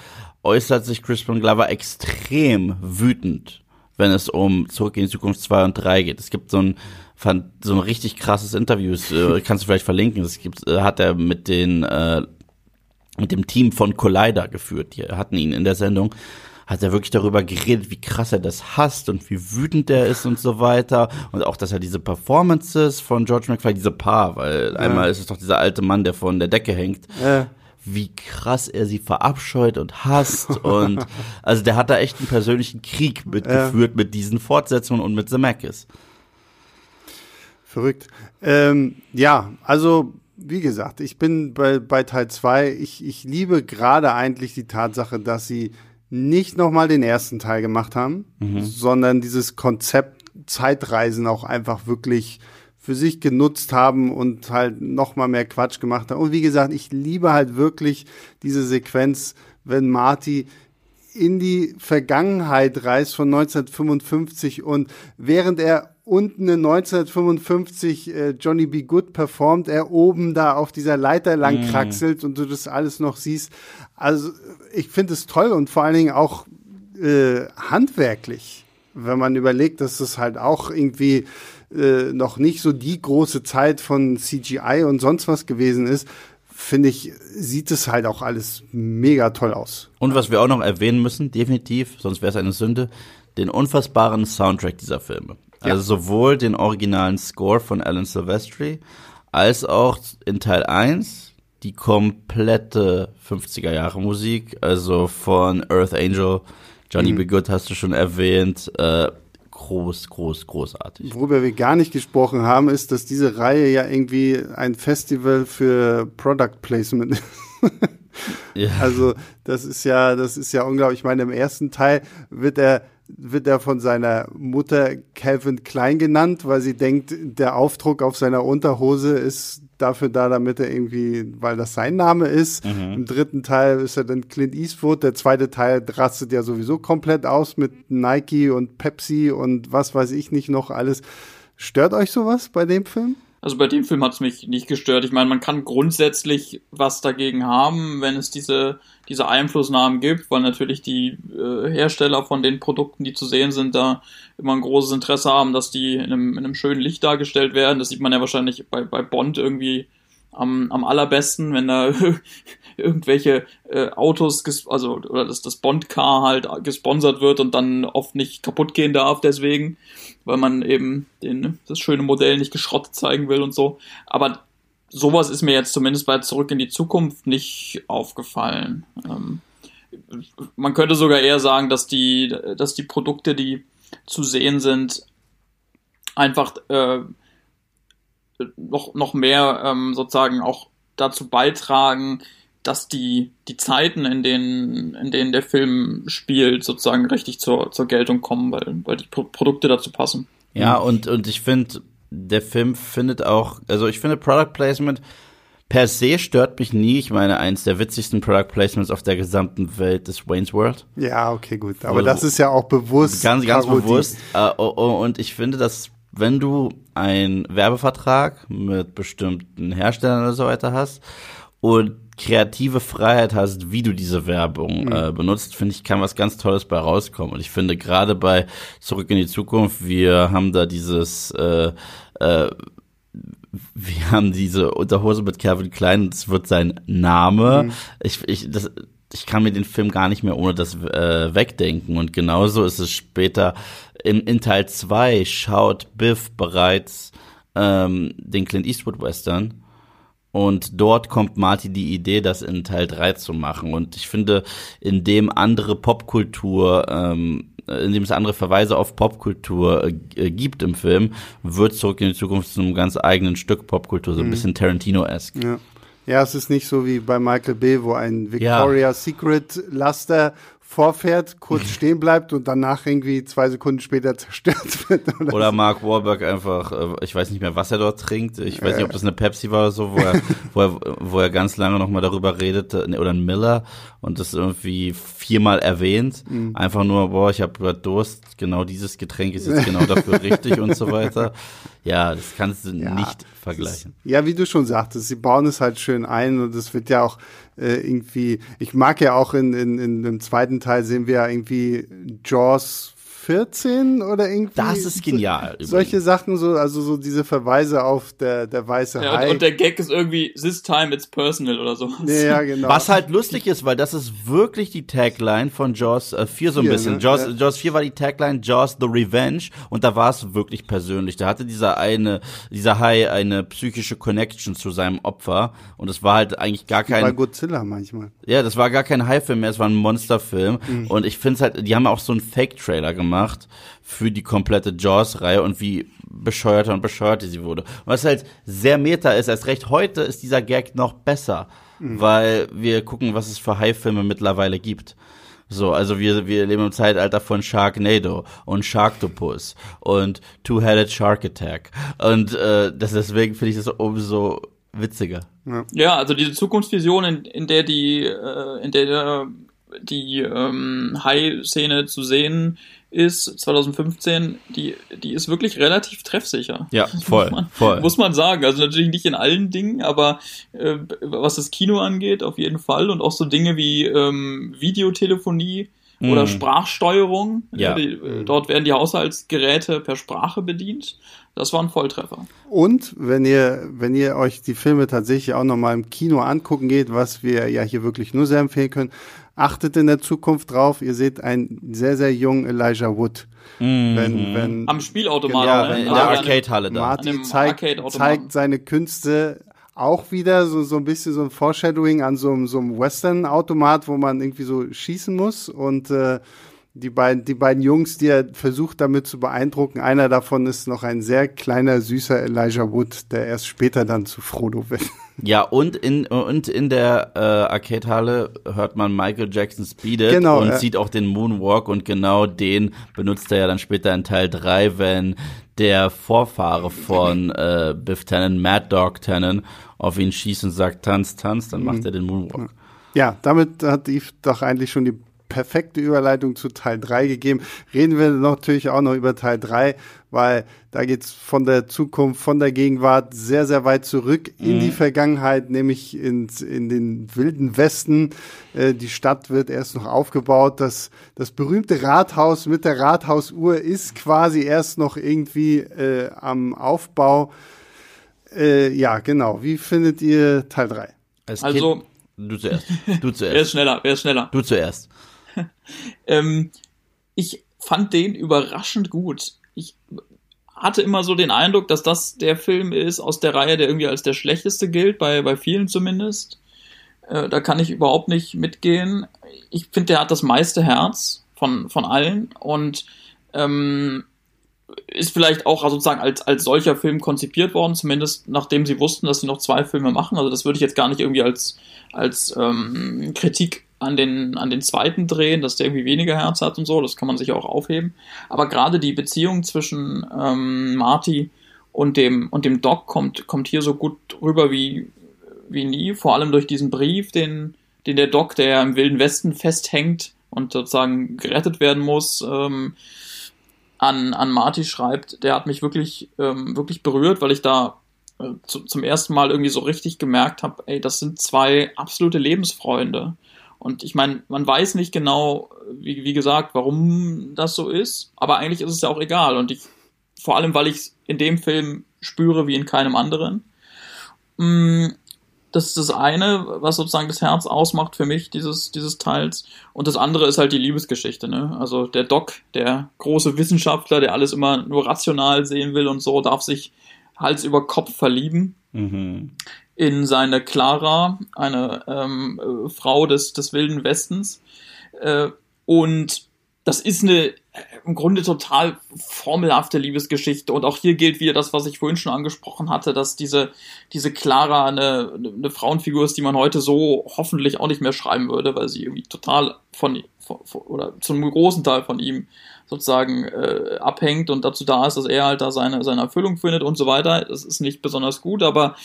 äußert sich Crispin Glover extrem wütend, wenn es um Zurück in die Zukunft 2 und 3 geht. Es gibt so ein so ein richtig krasses Interview, äh, kannst du vielleicht verlinken. Das gibt, äh, hat er mit den äh, mit dem Team von Collider geführt. Die hatten ihn in der Sendung hat er wirklich darüber geredet, wie krass er das hasst und wie wütend er ist und so weiter. Und auch, dass er diese Performances von George McFly, diese Paar, weil ja. einmal ist es doch dieser alte Mann, der von der Decke hängt. Ja. Wie krass er sie verabscheut und hasst und also der hat da echt einen persönlichen Krieg mitgeführt ja. mit diesen Fortsetzungen und mit Zemeckis. Verrückt. Ähm, ja, also wie gesagt, ich bin bei, bei Teil 2. Ich, ich liebe gerade eigentlich die Tatsache, dass sie nicht nochmal den ersten Teil gemacht haben, mhm. sondern dieses Konzept Zeitreisen auch einfach wirklich für sich genutzt haben und halt nochmal mehr Quatsch gemacht haben. Und wie gesagt, ich liebe halt wirklich diese Sequenz, wenn Marty in die Vergangenheit reist von 1955 und während er unten in 1955 äh, Johnny B. Good performt, er oben da auf dieser Leiter lang mm. kraxelt und du das alles noch siehst. Also ich finde es toll und vor allen Dingen auch äh, handwerklich, wenn man überlegt, dass es halt auch irgendwie äh, noch nicht so die große Zeit von CGI und sonst was gewesen ist, finde ich, sieht es halt auch alles mega toll aus. Und was wir auch noch erwähnen müssen, definitiv, sonst wäre es eine Sünde, den unfassbaren Soundtrack dieser Filme. Also sowohl den originalen Score von Alan Silvestri als auch in Teil 1 die komplette 50er Jahre Musik, also von Earth Angel, Johnny mhm. B. Good hast du schon erwähnt, äh, groß, groß, großartig. Worüber wir gar nicht gesprochen haben, ist, dass diese Reihe ja irgendwie ein Festival für Product Placement ist. ja. Also das ist ja, das ist ja unglaublich. Ich meine, im ersten Teil wird er wird er von seiner Mutter Calvin Klein genannt, weil sie denkt, der Aufdruck auf seiner Unterhose ist dafür da, damit er irgendwie, weil das sein Name ist. Mhm. Im dritten Teil ist er dann Clint Eastwood. Der zweite Teil rastet ja sowieso komplett aus mit Nike und Pepsi und was weiß ich nicht noch alles. Stört euch sowas bei dem Film? Also bei dem Film hat es mich nicht gestört. Ich meine, man kann grundsätzlich was dagegen haben, wenn es diese, diese Einflussnahmen gibt, weil natürlich die äh, Hersteller von den Produkten, die zu sehen sind, da immer ein großes Interesse haben, dass die in einem, in einem schönen Licht dargestellt werden. Das sieht man ja wahrscheinlich bei, bei Bond irgendwie am, am allerbesten, wenn da irgendwelche äh, Autos, also oder dass das Bond-Car halt gesponsert wird und dann oft nicht kaputt gehen darf deswegen, weil man eben den, das schöne Modell nicht geschrottet zeigen will und so. Aber sowas ist mir jetzt zumindest bei Zurück in die Zukunft nicht aufgefallen. Ähm, man könnte sogar eher sagen, dass die, dass die Produkte, die zu sehen sind, einfach äh, noch, noch mehr ähm, sozusagen auch dazu beitragen, dass die, die Zeiten, in denen, in denen der Film spielt, sozusagen richtig zur, zur Geltung kommen, weil, weil die Pro Produkte dazu passen. Ja, und, und ich finde, der Film findet auch, also ich finde Product Placement per se stört mich nie. Ich meine, eins der witzigsten Product Placements auf der gesamten Welt ist Wayne's World. Ja, okay, gut. Aber also, das ist ja auch bewusst. Ganz, ganz Parodie. bewusst. Uh, oh, oh, und ich finde, dass wenn du einen Werbevertrag mit bestimmten Herstellern oder so weiter hast und kreative Freiheit hast, wie du diese Werbung mhm. äh, benutzt, finde ich, kann was ganz Tolles bei rauskommen. Und ich finde gerade bei Zurück in die Zukunft, wir haben da dieses äh, äh, wir haben diese Unterhose mit Kevin Klein, das wird sein Name. Mhm. Ich, ich, das, ich kann mir den Film gar nicht mehr ohne das äh, wegdenken. Und genauso ist es später in, in Teil 2 schaut Biff bereits ähm, den Clint Eastwood Western und dort kommt Marty die Idee, das in Teil 3 zu machen. Und ich finde, in dem andere Popkultur, ähm, in dem es andere Verweise auf Popkultur äh, gibt im Film, wird zurück in die Zukunft zu einem ganz eigenen Stück Popkultur, so ein mhm. bisschen Tarantino-esque. Ja. ja. es ist nicht so wie bei Michael Bay, wo ein Victoria ja. Secret Laster vorfährt, kurz stehen bleibt und danach irgendwie zwei Sekunden später zerstört wird. Oder, oder Mark Wahlberg einfach, äh, ich weiß nicht mehr, was er dort trinkt. Ich weiß nicht, ob das eine Pepsi war oder so, wo er, wo er, wo er ganz lange nochmal darüber redet, oder ein Miller und das irgendwie viermal erwähnt. Mhm. Einfach nur, boah, ich habe Durst, genau dieses Getränk ist jetzt genau dafür richtig und so weiter. Ja, das kannst du ja, nicht vergleichen. Ist, ja, wie du schon sagtest, sie bauen es halt schön ein und es wird ja auch äh, irgendwie, ich mag ja auch in, in, in dem zweiten Teil sehen wir ja irgendwie Jaws 14 oder irgendwie. Das ist genial. So, solche Sachen, so, also so diese Verweise auf der, der weiße ja, Hai. Und, und der Gag ist irgendwie, this time it's personal oder so. Ja, ja, genau. Was halt lustig ist, weil das ist wirklich die Tagline von Jaws äh, 4 so ein 4, bisschen. ne? Jaws, Ja. Jaws 4 war die Tagline Jaws the Revenge und da war es wirklich persönlich. Da hatte dieser eine, dieser Hai eine psychische Connection zu seinem Opfer und es war halt eigentlich gar bei kein, Godzilla manchmal. ja, das war gar kein Hai-Film mehr, es war ein Monsterfilm Mhm. und ich finde es halt, die haben auch so einen Fake-Trailer gemacht für die komplette Jaws-Reihe und wie bescheuerter und bescheuerter sie wurde. Und was halt sehr meta ist, erst recht heute ist dieser Gag noch besser, Mhm. weil wir gucken, was es für Hai-Filme mittlerweile gibt. So, also wir, wir leben im Zeitalter von Sharknado und Sharktopus und Two-Headed Shark Attack. Und äh, das, deswegen finde ich das umso witziger. Ja, also diese Zukunftsvision, in, in der die, äh, in der die ähm, High-Szene zu sehen ist, 2015, die, die ist wirklich relativ treffsicher. Ja, voll, muss man, voll. Muss man sagen. Also natürlich nicht in allen Dingen, aber äh, was das Kino angeht, auf jeden Fall. Und auch so Dinge wie ähm, Videotelefonie oder Mhm. Sprachsteuerung. Ja. Die, äh, dort werden die Haushaltsgeräte per Sprache bedient. Das war ein Volltreffer. Und wenn ihr, wenn ihr euch die Filme tatsächlich auch nochmal im Kino angucken geht, was wir ja hier wirklich nur sehr empfehlen können, achtet in der Zukunft drauf. Ihr seht einen sehr, sehr jungen Elijah Wood. Wenn, wenn Am Spielautomaten. Ja, ne? in der Arcade-Halle da. Marty dem zeigt, Arcade-Automaten. zeigt seine Künste auch wieder so, so ein bisschen so ein Foreshadowing an so, einem- so einem Western-Automat, wo man irgendwie so schießen muss und äh, die beiden, die beiden Jungs, die er versucht damit zu beeindrucken, einer davon ist noch ein sehr kleiner, süßer Elijah Wood, der erst später dann zu Frodo wird. Ja, und in, und in der äh, Arcade-Halle hört man Michael Jackson Speed It Genau, und ja. sieht auch den Moonwalk und genau den benutzt er ja dann später in Teil 3, wenn der Vorfahre von äh, Biff Tannen, Mad Dog Tannen, auf ihn schießt und sagt, tanz, tanz, dann Mhm. macht er den Moonwalk. Ja, damit hat Yves doch eigentlich schon die perfekte Überleitung zu Teil 3 gegeben. Reden wir natürlich auch noch über Teil 3, weil da geht's von der Zukunft, von der Gegenwart sehr, sehr weit zurück in die Vergangenheit, nämlich ins, in den wilden Westen. Äh, die Stadt wird erst noch aufgebaut. Das, das berühmte Rathaus mit der Rathausuhr ist quasi erst noch irgendwie äh, am Aufbau. Äh, ja, genau. Wie findet ihr Teil 3? Als Also- Kind, du zuerst, du Wer ist zuerst, schneller? Wer ist schneller? du zuerst. Ähm, ich fand den überraschend gut. Ich hatte immer so den Eindruck, dass das der Film ist aus der Reihe, der irgendwie als der schlechteste gilt, bei, bei vielen zumindest. Äh, da kann ich überhaupt nicht mitgehen. Ich finde, der hat das meiste Herz von, von allen und ähm, ist vielleicht auch sozusagen als, als solcher Film konzipiert worden, zumindest nachdem sie wussten, dass sie noch zwei Filme machen. Also das würde ich jetzt gar nicht irgendwie als, als ähm, Kritik an den, an den zweiten drehen, dass der irgendwie weniger Herz hat und so, das kann man sich auch aufheben. Aber gerade die Beziehung zwischen ähm, Marty und dem, und dem Doc kommt, kommt hier so gut rüber wie, wie nie, vor allem durch diesen Brief, den, den der Doc, der im Wilden Westen festhängt und sozusagen gerettet werden muss, ähm, an, an Marty schreibt, der hat mich wirklich, ähm, wirklich berührt, weil ich da äh, zu, zum ersten Mal irgendwie so richtig gemerkt habe, ey, das sind zwei absolute Lebensfreunde. Und ich meine, man weiß nicht genau, wie, wie gesagt, warum das so ist, aber eigentlich ist es ja auch egal. Und ich, vor allem, weil ich es in dem Film spüre wie in keinem anderen. Mm, das ist das eine, was sozusagen das Herz ausmacht für mich, dieses, dieses Teils. Und das andere ist halt die Liebesgeschichte, ne? Also der Doc, der große Wissenschaftler, der alles immer nur rational sehen will und so, darf sich Hals über Kopf verlieben Mhm. in seine Clara, eine ähm, äh, Frau des, des Wilden Westens. Äh, und das ist eine äh, im Grunde total formelhafte Liebesgeschichte. Und auch hier gilt wieder das, was ich vorhin schon angesprochen hatte, dass diese, diese Clara eine, eine Frauenfigur ist, die man heute so hoffentlich auch nicht mehr schreiben würde, weil sie irgendwie total von, von von- oder zum großen Teil von ihm sozusagen äh, abhängt und dazu da ist, dass er halt da seine, seine Erfüllung findet und so weiter. Das ist nicht besonders gut, aber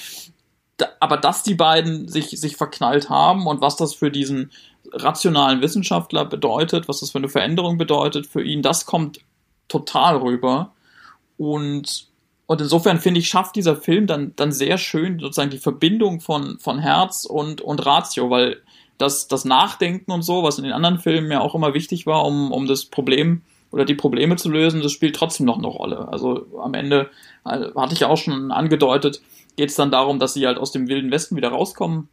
da, aber dass die beiden sich, sich verknallt haben und was das für diesen rationalen Wissenschaftler bedeutet, was das für eine Veränderung bedeutet für ihn, das kommt total rüber. Und, und insofern finde ich, schafft dieser Film dann, dann sehr schön sozusagen die Verbindung von, von Herz und, und Ratio, weil das, das Nachdenken und so, was in den anderen Filmen ja auch immer wichtig war, um, um das Problem oder die Probleme zu lösen, das spielt trotzdem noch eine Rolle. Also am Ende, also, hatte ich ja auch schon angedeutet, geht es dann darum, dass sie halt aus dem wilden Westen wieder rauskommen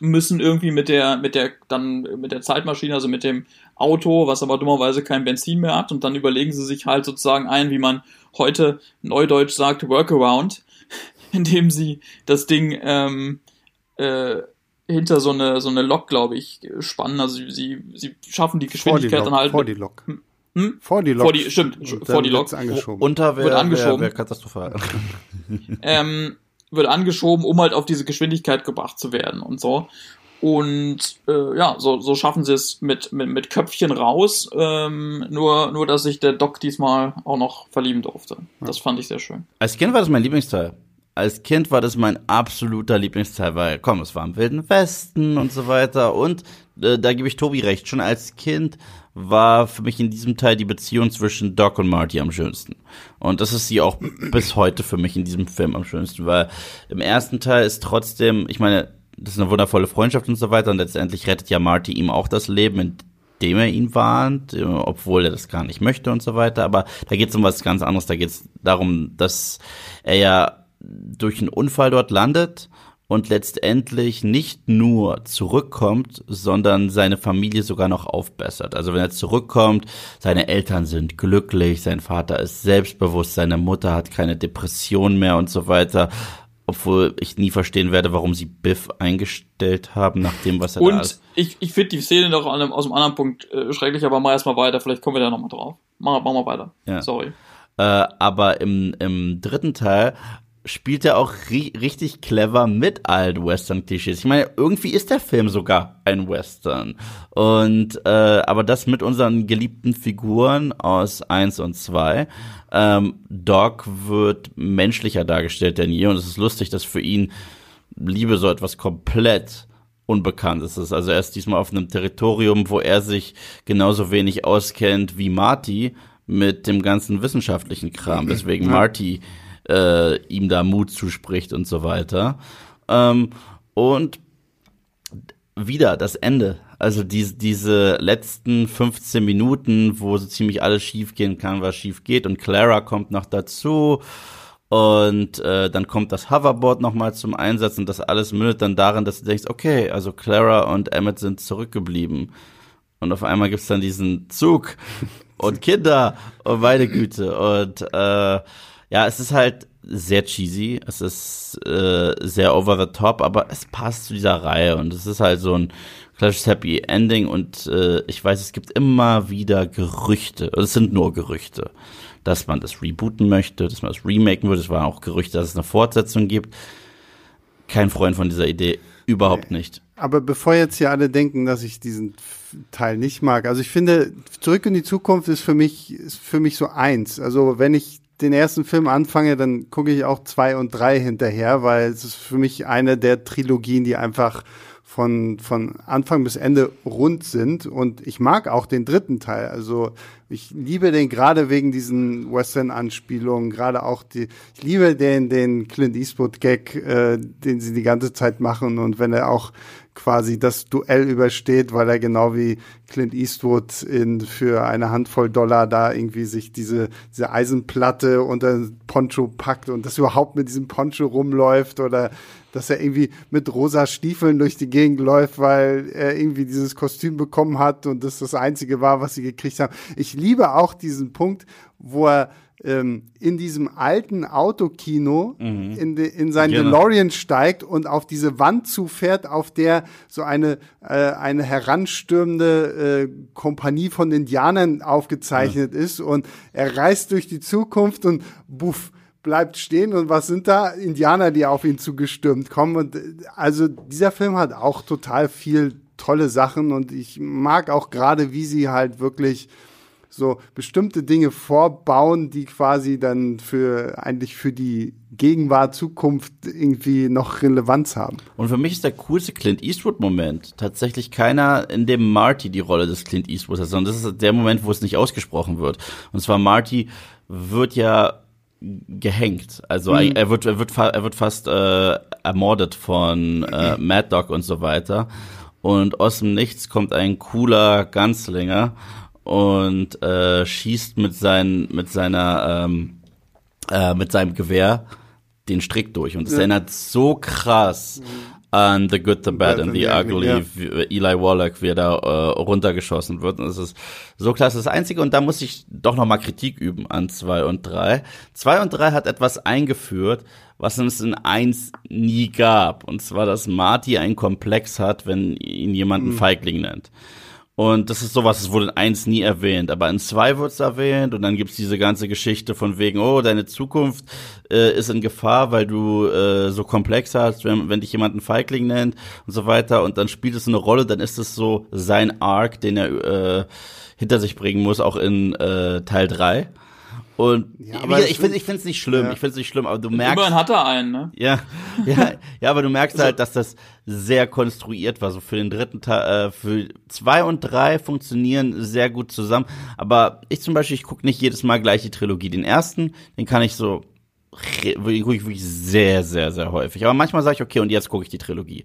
müssen irgendwie mit der, mit der, dann mit der Zeitmaschine, also mit dem Auto, was aber dummerweise kein Benzin mehr hat und dann überlegen sie sich halt sozusagen ein, wie man heute neudeutsch sagt, Workaround, indem sie das Ding ähm, äh, hinter so eine so eine Lok, glaube ich, spannen. Also sie, sie schaffen die Geschwindigkeit Lok, dann halt. Vor die Lok. Hm? Vor die Lok. Vor die, stimmt, vor die Lok. Angeschoben. Unter Wird wäre angeschoben. wär, wär katastrophal. ähm, wird angeschoben, um halt auf diese Geschwindigkeit gebracht zu werden und so. Und äh, ja, so, so schaffen sie es mit, mit, mit Köpfchen raus. Ähm, nur, nur, dass sich der Doc diesmal auch noch verlieben durfte. Das fand ich sehr schön. Als Kind war das mein Lieblingsteil. Als Kind war das mein absoluter Lieblingsteil, weil, komm, es war im Wilden Westen und so weiter. Und äh, da gebe ich Tobi recht. Schon als Kind war für mich in diesem Teil die Beziehung zwischen Doc und Marty am schönsten. Und das ist sie auch bis heute für mich in diesem Film am schönsten, weil im ersten Teil ist trotzdem, ich meine, das ist eine wundervolle Freundschaft und so weiter. Und letztendlich rettet ja Marty ihm auch das Leben, indem er ihn warnt, äh, obwohl er das gar nicht möchte und so weiter. Aber da geht es um was ganz anderes. Da geht es darum, dass er ja durch einen Unfall dort landet und letztendlich nicht nur zurückkommt, sondern seine Familie sogar noch aufbessert. Also wenn er zurückkommt, seine Eltern sind glücklich, sein Vater ist selbstbewusst, seine Mutter hat keine Depression mehr und so weiter. Obwohl ich nie verstehen werde, warum sie Biff eingestellt haben, nach dem, was er da Und ist. ich, ich finde die Szene noch an einem, aus einem anderen Punkt äh, schrecklich, aber mal erstmal weiter, vielleicht kommen wir da nochmal drauf. Machen mach mal weiter. Ja. Sorry. Äh, aber im, im dritten Teil spielt er auch ri richtig clever mit allen Western-Klischees. Ich meine, irgendwie ist der Film sogar ein Western. Und äh, aber das mit unseren geliebten Figuren aus eins und zwei. Ähm, Doc wird menschlicher dargestellt denn je. Und es ist lustig, dass für ihn Liebe so etwas komplett Unbekanntes ist. Also er ist diesmal auf einem Territorium, wo er sich genauso wenig auskennt wie Marty mit dem ganzen wissenschaftlichen Kram, weswegen Marty äh, ihm da Mut zuspricht und so weiter. Ähm, und wieder das Ende. Also die, diese letzten 15 Minuten, wo so ziemlich alles schief gehen kann, was schief geht. Und Clara kommt noch dazu. Und äh, dann kommt das Hoverboard nochmal zum Einsatz und das alles mündet dann darin, dass du denkst, okay, also Clara und Emmett sind zurückgeblieben. Und auf einmal gibt's dann diesen Zug und Kinder und meine Güte. Und äh, ja, es ist halt sehr cheesy, es ist äh, sehr over the top, aber es passt zu dieser Reihe und es ist halt so ein klassisches Happy Ending und äh, ich weiß, es gibt immer wieder Gerüchte, es sind nur Gerüchte, dass man das rebooten möchte, dass man das remaken würde, es waren auch Gerüchte, dass es eine Fortsetzung gibt. Kein Freund von dieser Idee, überhaupt nicht. Aber bevor jetzt hier alle denken, dass ich diesen Teil nicht mag, also ich finde, Zurück in die Zukunft ist für mich, ist für mich so eins. Also wenn ich den ersten Film anfange, dann gucke ich auch zwei und drei hinterher, weil es ist für mich eine der Trilogien, die einfach von, von Anfang bis Ende rund sind. Und ich mag auch den dritten Teil. Also ich liebe den gerade wegen diesen Western-Anspielungen, gerade auch die, ich liebe den, den Clint Eastwood-Gag, äh, den sie die ganze Zeit machen und wenn er auch quasi das Duell übersteht, weil er genau wie Clint Eastwood in, für eine Handvoll Dollar da irgendwie sich diese, diese Eisenplatte unter Poncho packt und das überhaupt mit diesem Poncho rumläuft oder dass er irgendwie mit rosa Stiefeln durch die Gegend läuft, weil er irgendwie dieses Kostüm bekommen hat und das das einzige war, was sie gekriegt haben. Ich liebe auch diesen Punkt, wo er ähm, in diesem alten Autokino Mhm. in, de, in sein Gerne. DeLorean steigt und auf diese Wand zufährt, auf der so eine, äh, eine heranstürmende äh, Kompanie von Indianern aufgezeichnet ist und er reist durch die Zukunft und buff, bleibt stehen und was sind da? Indianer, die auf ihn zugestürmt kommen und äh, also dieser Film hat auch total viel tolle Sachen und ich mag auch gerade, wie sie halt wirklich so bestimmte Dinge vorbauen, die quasi dann für eigentlich für die Gegenwart, Zukunft irgendwie noch Relevanz haben. Und für mich ist der coolste Clint Eastwood-Moment tatsächlich keiner, in dem Marty die Rolle des Clint Eastwoods hat, sondern das ist der Moment, wo es nicht ausgesprochen wird. Und zwar Marty wird ja gehängt. Also er wird er wird er wird fast äh, ermordet von äh, Mad Dog und so weiter. Und aus dem Nichts kommt ein cooler Ganzlinger und äh, schießt mit sein, mit seiner ähm, äh, mit seinem Gewehr den Strick durch und es ja. erinnert so krass mhm an The Good, The Bad and The Ugly, ja. Eli Wallach, wie er da äh, runtergeschossen wird. Und es ist so klasse. Das Einzige, und da muss ich doch noch mal Kritik üben an zwei und drei. Zwei und drei hat etwas eingeführt, was es in eins nie gab. Und zwar, dass Marty einen Komplex hat, wenn ihn jemand einen mhm. Feigling nennt. Und das ist sowas, das wurde in eins nie erwähnt, aber in zwei wird es erwähnt und dann gibt's diese ganze Geschichte von wegen, oh, deine Zukunft äh, ist in Gefahr, weil du äh, so komplex hast, wenn, wenn dich jemand einen Feigling nennt und so weiter und dann spielt es eine Rolle, dann ist es so sein Arc, den er äh, hinter sich bringen muss, auch in äh, Teil drei und ja, ich, ich finde ich finde es nicht schlimm, ja. ich finde es nicht schlimm, aber du merkst Immerhin hat er einen, ne? Ja. Ja, ja, aber du merkst also, halt, dass das sehr konstruiert war, so für den dritten Teil äh, für zwei und drei funktionieren sehr gut zusammen, aber ich zum Beispiel, ich gucke nicht jedes Mal gleich die Trilogie, den ersten, den kann ich so gucke ich wirklich sehr, sehr, sehr häufig. Aber manchmal sage ich, okay, und jetzt gucke ich die Trilogie.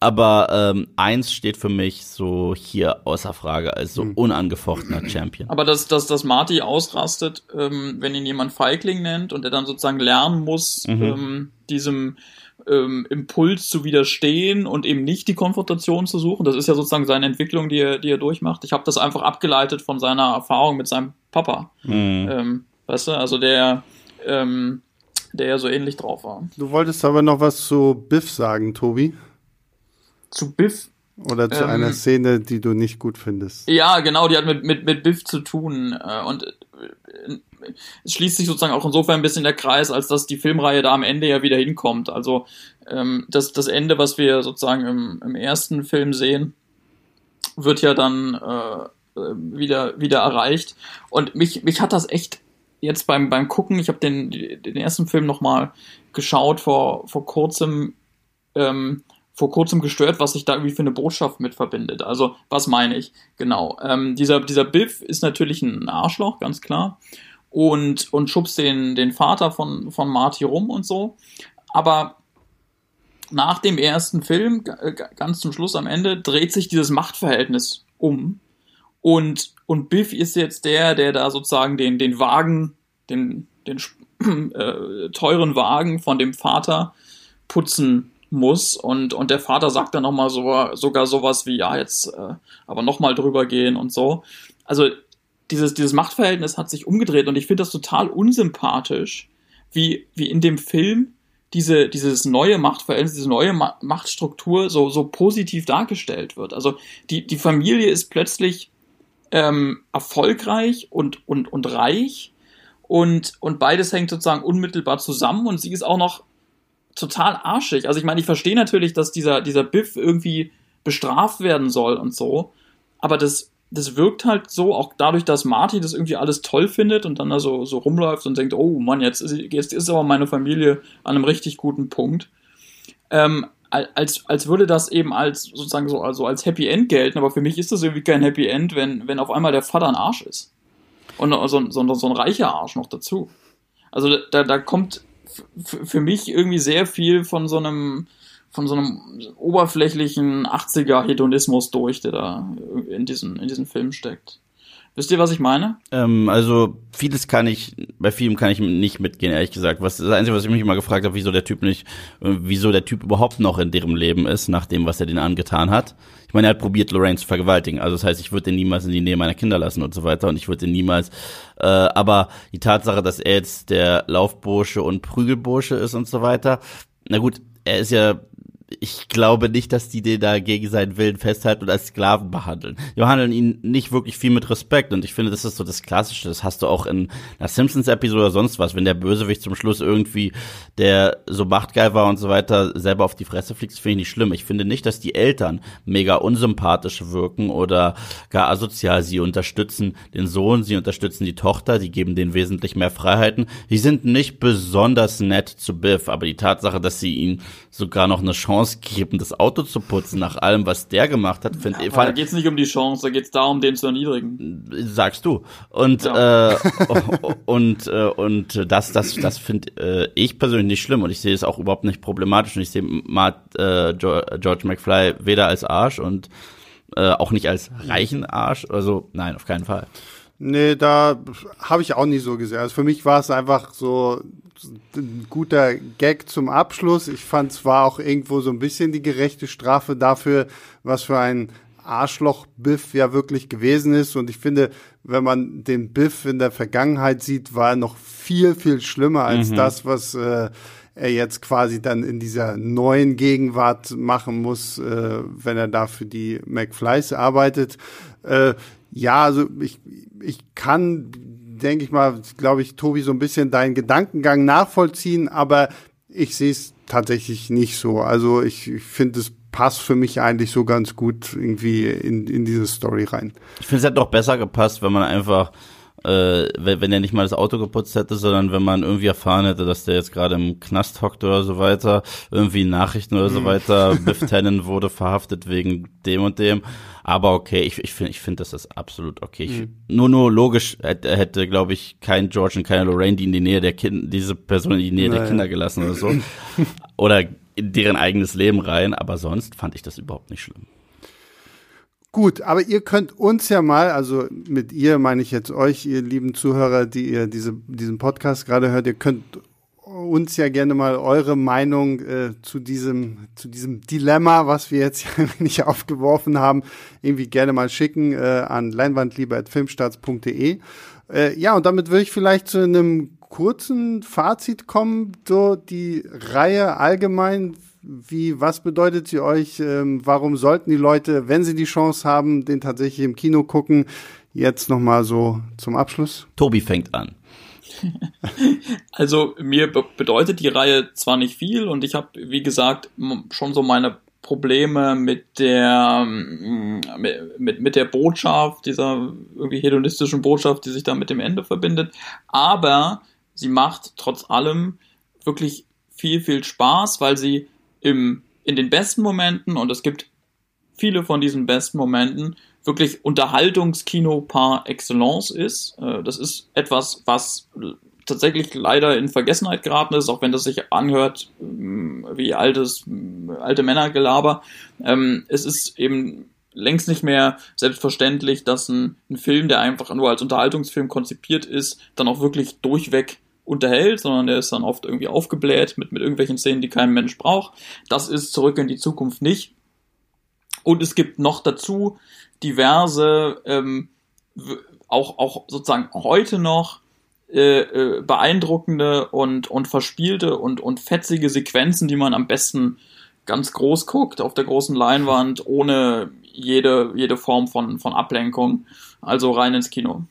Aber ähm, eins steht für mich so hier außer Frage als so hm. unangefochtener Champion. Aber dass, dass, dass Marty ausrastet, ähm, wenn ihn jemand Feigling nennt und er dann sozusagen lernen muss, mhm. ähm, diesem ähm, Impuls zu widerstehen und eben nicht die Konfrontation zu suchen. Das ist ja sozusagen seine Entwicklung, die er, die er durchmacht. Ich habe das einfach abgeleitet von seiner Erfahrung mit seinem Papa. Mhm. Ähm, weißt du, also der ähm, der ja so ähnlich drauf war. Du wolltest aber noch was zu Biff sagen, Tobi. Zu Biff? Oder zu ähm, einer Szene, die du nicht gut findest. Ja, genau, die hat mit, mit, mit Biff zu tun. Äh, und äh, es schließt sich sozusagen auch insofern ein bisschen der Kreis, als dass die Filmreihe da am Ende ja wieder hinkommt. Also ähm, das, das Ende, was wir sozusagen im, im ersten Film sehen, wird ja dann äh, äh wieder, wieder erreicht. Und mich, mich hat das echt jetzt beim, beim Gucken, ich habe den, den ersten Film nochmal geschaut vor, vor kurzem, ähm, vor kurzem gestört, was sich da irgendwie für eine Botschaft mit verbindet. Also, was meine ich? Genau. Ähm, dieser, dieser Biff ist natürlich ein Arschloch, ganz klar. Und, und schubst den, den Vater von, von Marty rum und so. Aber nach dem ersten Film, ganz zum Schluss am Ende, dreht sich dieses Machtverhältnis um. Und, und Biff ist jetzt der, der da sozusagen den, den Wagen, den, den äh, teuren Wagen von dem Vater putzen muss. Und, und der Vater sagt dann nochmal so, sogar sowas wie, ja, jetzt äh, aber nochmal drüber gehen und so. Also dieses, dieses Machtverhältnis hat sich umgedreht und ich finde das total unsympathisch, wie, wie in dem Film diese, dieses neue Machtverhältnis, diese neue Ma Machtstruktur so, so positiv dargestellt wird. Also die, die Familie ist plötzlich ähm, erfolgreich und, und, und reich und, und beides hängt sozusagen unmittelbar zusammen und sie ist auch noch total arschig. Also ich meine, ich verstehe natürlich, dass dieser, dieser Biff irgendwie bestraft werden soll und so, aber das, das wirkt halt so, auch dadurch, dass Marty das irgendwie alles toll findet und dann da so, so rumläuft und denkt, oh Mann, jetzt ist, jetzt ist aber meine Familie an einem richtig guten Punkt. Ähm, als, als würde das eben als sozusagen so also als Happy End gelten, aber für mich ist das irgendwie kein Happy End, wenn, wenn auf einmal der Vater ein Arsch ist. Und so, so, so ein reicher Arsch noch dazu. Also da, da kommt für mich irgendwie sehr viel von so einem von so einem oberflächlichen 80er Hedonismus durch, der da in diesen, in diesen Film steckt. Wisst ihr, was ich meine? Ähm, also vieles kann ich, bei vielem kann ich nicht mitgehen, ehrlich gesagt. Was das Einzige, was ich mich immer gefragt habe, wieso der Typ nicht, äh, wieso der Typ überhaupt noch in deren Leben ist, nach dem, was er denen angetan hat. Ich meine, er hat probiert, Lorraine zu vergewaltigen. Also das heißt, ich würde den niemals in die Nähe meiner Kinder lassen und so weiter. Und ich würde den niemals. Äh, aber die Tatsache, dass er jetzt der Laufbursche und Prügelbursche ist und so weiter, na gut, er ist ja ich glaube nicht, dass die den da gegen seinen Willen festhalten und als Sklaven behandeln. Die behandeln ihn nicht wirklich viel mit Respekt und ich finde, das ist so das Klassische. Das hast du auch in einer Simpsons-Episode oder sonst was, wenn der Bösewicht zum Schluss irgendwie, der so machtgeil war und so weiter, selber auf die Fresse fliegt, das finde ich nicht schlimm. Ich finde nicht, dass die Eltern mega unsympathisch wirken oder gar asozial. Sie unterstützen den Sohn, sie unterstützen die Tochter, die geben denen wesentlich mehr Freiheiten. Die sind nicht besonders nett zu Biff, aber die Tatsache, dass sie ihn sogar noch eine Chance geben, das Auto zu putzen, nach allem, was der gemacht hat, finde ja. Da geht's nicht um die Chance, da geht's darum, den zu erniedrigen. Sagst du. Und ja. äh, und äh, und das das das finde äh, ich persönlich nicht schlimm und ich sehe es auch überhaupt nicht problematisch und ich sehe äh, George McFly weder als Arsch und Äh, auch nicht als reichen Arsch. Also nein, auf keinen Fall. Nee, da habe ich auch nicht so gesehen. Also für mich war es einfach so ein guter Gag zum Abschluss. Ich fand es war auch irgendwo so ein bisschen die gerechte Strafe dafür, was für ein Arschloch-Biff ja wirklich gewesen ist. Und ich finde, wenn man den Biff in der Vergangenheit sieht, war er noch viel, viel schlimmer als mhm. das, was äh, er jetzt quasi dann in dieser neuen Gegenwart machen muss, äh, wenn er da für die McFlys arbeitet. Äh, ja, also ich, ich kann, denke ich mal, glaube ich, Tobi, so ein bisschen deinen Gedankengang nachvollziehen, aber ich sehe es tatsächlich nicht so. Also ich, ich finde es passt für mich eigentlich so ganz gut irgendwie in, in diese Story rein. Ich finde es hätte doch besser gepasst, wenn man einfach äh, wenn, wenn er nicht mal das Auto geputzt hätte, sondern wenn man irgendwie erfahren hätte, dass der jetzt gerade im Knast hockt oder so weiter, irgendwie Nachrichten oder so mhm. weiter, Biff Tannen wurde verhaftet wegen dem und dem. Aber okay, ich, ich finde, ich finde, das ist absolut okay. Ich, mhm. Nur, nur logisch hätte, hätte glaube ich, kein George und keine Lorraine, die in die Nähe der Kinder, diese Person in die Nähe naja. der Kinder gelassen oder so. oder in deren eigenes Leben rein, aber sonst fand ich das überhaupt nicht schlimm. Gut, aber ihr könnt uns ja mal, also mit ihr meine ich jetzt euch, ihr lieben Zuhörer, die ihr diese, diesen Podcast gerade hört, ihr könnt uns ja gerne mal eure Meinung äh, zu diesem zu diesem Dilemma, was wir jetzt nicht aufgeworfen haben, irgendwie gerne mal schicken äh, an leinwandliebe@filmstarts.de. Äh, ja, und damit würde ich vielleicht zu einem kurzen Fazit kommen, so die Reihe allgemein wie, was bedeutet sie euch? Ähm, warum sollten die Leute, wenn sie die Chance haben, den tatsächlich im Kino gucken? Jetzt nochmal so zum Abschluss. Tobi fängt an. Also mir bedeutet die Reihe zwar nicht viel und ich habe, wie gesagt, schon so meine Probleme mit der mit, mit der Botschaft, dieser irgendwie hedonistischen Botschaft, die sich da mit dem Ende verbindet. Aber sie macht trotz allem wirklich viel, viel Spaß, weil sie im, in den besten Momenten, und es gibt viele von diesen besten Momenten, wirklich Unterhaltungskino par excellence ist. Äh, das ist etwas, was tatsächlich leider in Vergessenheit geraten ist, auch wenn das sich anhört mm, wie altes, mm, alte Männergelaber. Ähm, es ist eben längst nicht mehr selbstverständlich, dass ein, ein Film, der einfach nur als Unterhaltungsfilm konzipiert ist, dann auch wirklich durchweg unterhält, sondern der ist dann oft irgendwie aufgebläht mit, mit irgendwelchen Szenen, die kein Mensch braucht. Das ist zurück in die Zukunft nicht. Und es gibt noch dazu diverse, ähm, auch, auch sozusagen heute noch äh, äh, beeindruckende und, und verspielte und, und fetzige Sequenzen, die man am besten ganz groß guckt, auf der großen Leinwand, ohne jede, jede Form von, von Ablenkung. Also rein ins Kino.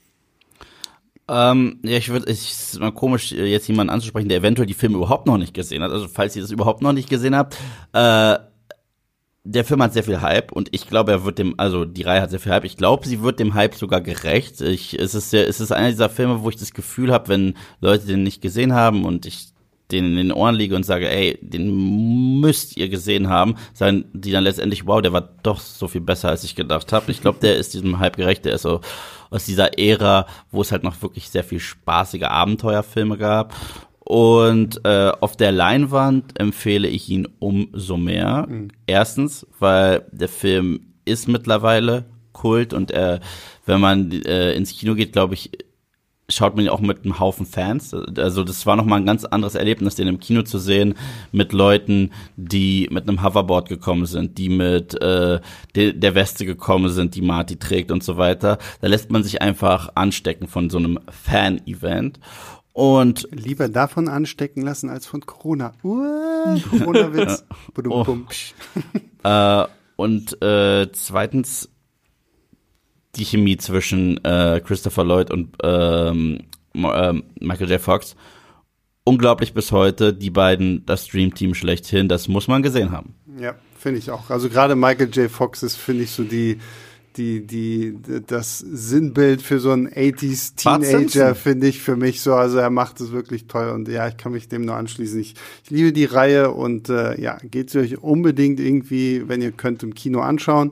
Ähm, ja, ich würde, es ist mal komisch, jetzt jemanden anzusprechen, der eventuell die Filme überhaupt noch nicht gesehen hat. Also, falls ihr das überhaupt noch nicht gesehen habt, äh, der Film hat sehr viel Hype und ich glaube, er wird dem, also die Reihe hat sehr viel Hype. Ich glaube, sie wird dem Hype sogar gerecht. Ich, es ist sehr, es ist einer dieser Filme, wo ich das Gefühl habe, wenn Leute den nicht gesehen haben und ich den in den Ohren liege und sage, ey, den müsst ihr gesehen haben, sagen die dann letztendlich, wow, der war doch so viel besser, als ich gedacht habe. Ich glaube, der ist diesem Hype gerecht, der ist so aus dieser Ära, wo es halt noch wirklich sehr viel spaßige Abenteuerfilme gab. Und äh, auf der Leinwand empfehle ich ihn umso mehr. Mhm. Erstens, weil der Film ist mittlerweile Kult und äh, wenn man äh, ins Kino geht, glaube ich, schaut man ja auch mit einem Haufen Fans. Also das war nochmal ein ganz anderes Erlebnis, den im Kino zu sehen, mit Leuten, die mit einem Hoverboard gekommen sind, die mit äh, de der Weste gekommen sind, die Marty trägt und so weiter. Da lässt man sich einfach anstecken von so einem Fan-Event. Und lieber davon anstecken lassen als von Corona. Uh, Corona-Witz. oh. äh, und äh, zweitens die Chemie zwischen äh, Christopher Lloyd und ähm, äh, Michael J. Fox. Unglaublich bis heute, die beiden, das Dream-Team schlechthin, das muss man gesehen haben. Ja, finde ich auch. Also gerade Michael J. Fox ist, finde ich, so die, die, die, das Sinnbild für so einen 80s Teenager, finde ich für mich so. Also er macht es wirklich toll und ja, ich kann mich dem nur anschließen. Ich, ich liebe die Reihe und äh, ja, geht sie euch unbedingt irgendwie, wenn ihr könnt, im Kino anschauen.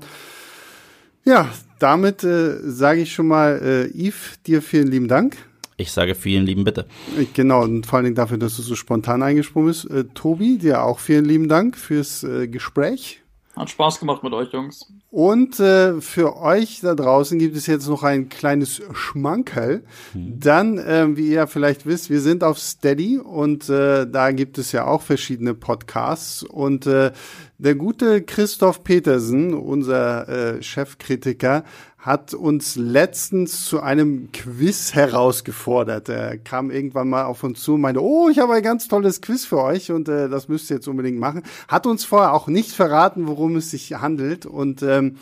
Ja, damit äh, sage ich schon mal, äh, Yves, dir vielen lieben Dank. Ich sage vielen lieben Bitte. Genau, und vor allen Dingen dafür, dass du so spontan eingesprungen bist. Äh, Tobi, dir auch vielen lieben Dank fürs äh, Gespräch. Hat Spaß gemacht mit euch, Jungs. Und äh, für euch da draußen gibt es jetzt noch ein kleines Schmankerl. Mhm. Dann, äh, wie ihr vielleicht wisst, wir sind auf Steady und äh, da gibt es ja auch verschiedene Podcasts. Und äh, der gute Christoph Petersen, unser äh, Chefkritiker, hat uns letztens zu einem Quiz herausgefordert. Er kam irgendwann mal auf uns zu und meinte, oh, ich habe ein ganz tolles Quiz für euch und äh, das müsst ihr jetzt unbedingt machen. Hat uns vorher auch nicht verraten, worum es sich handelt und ähm,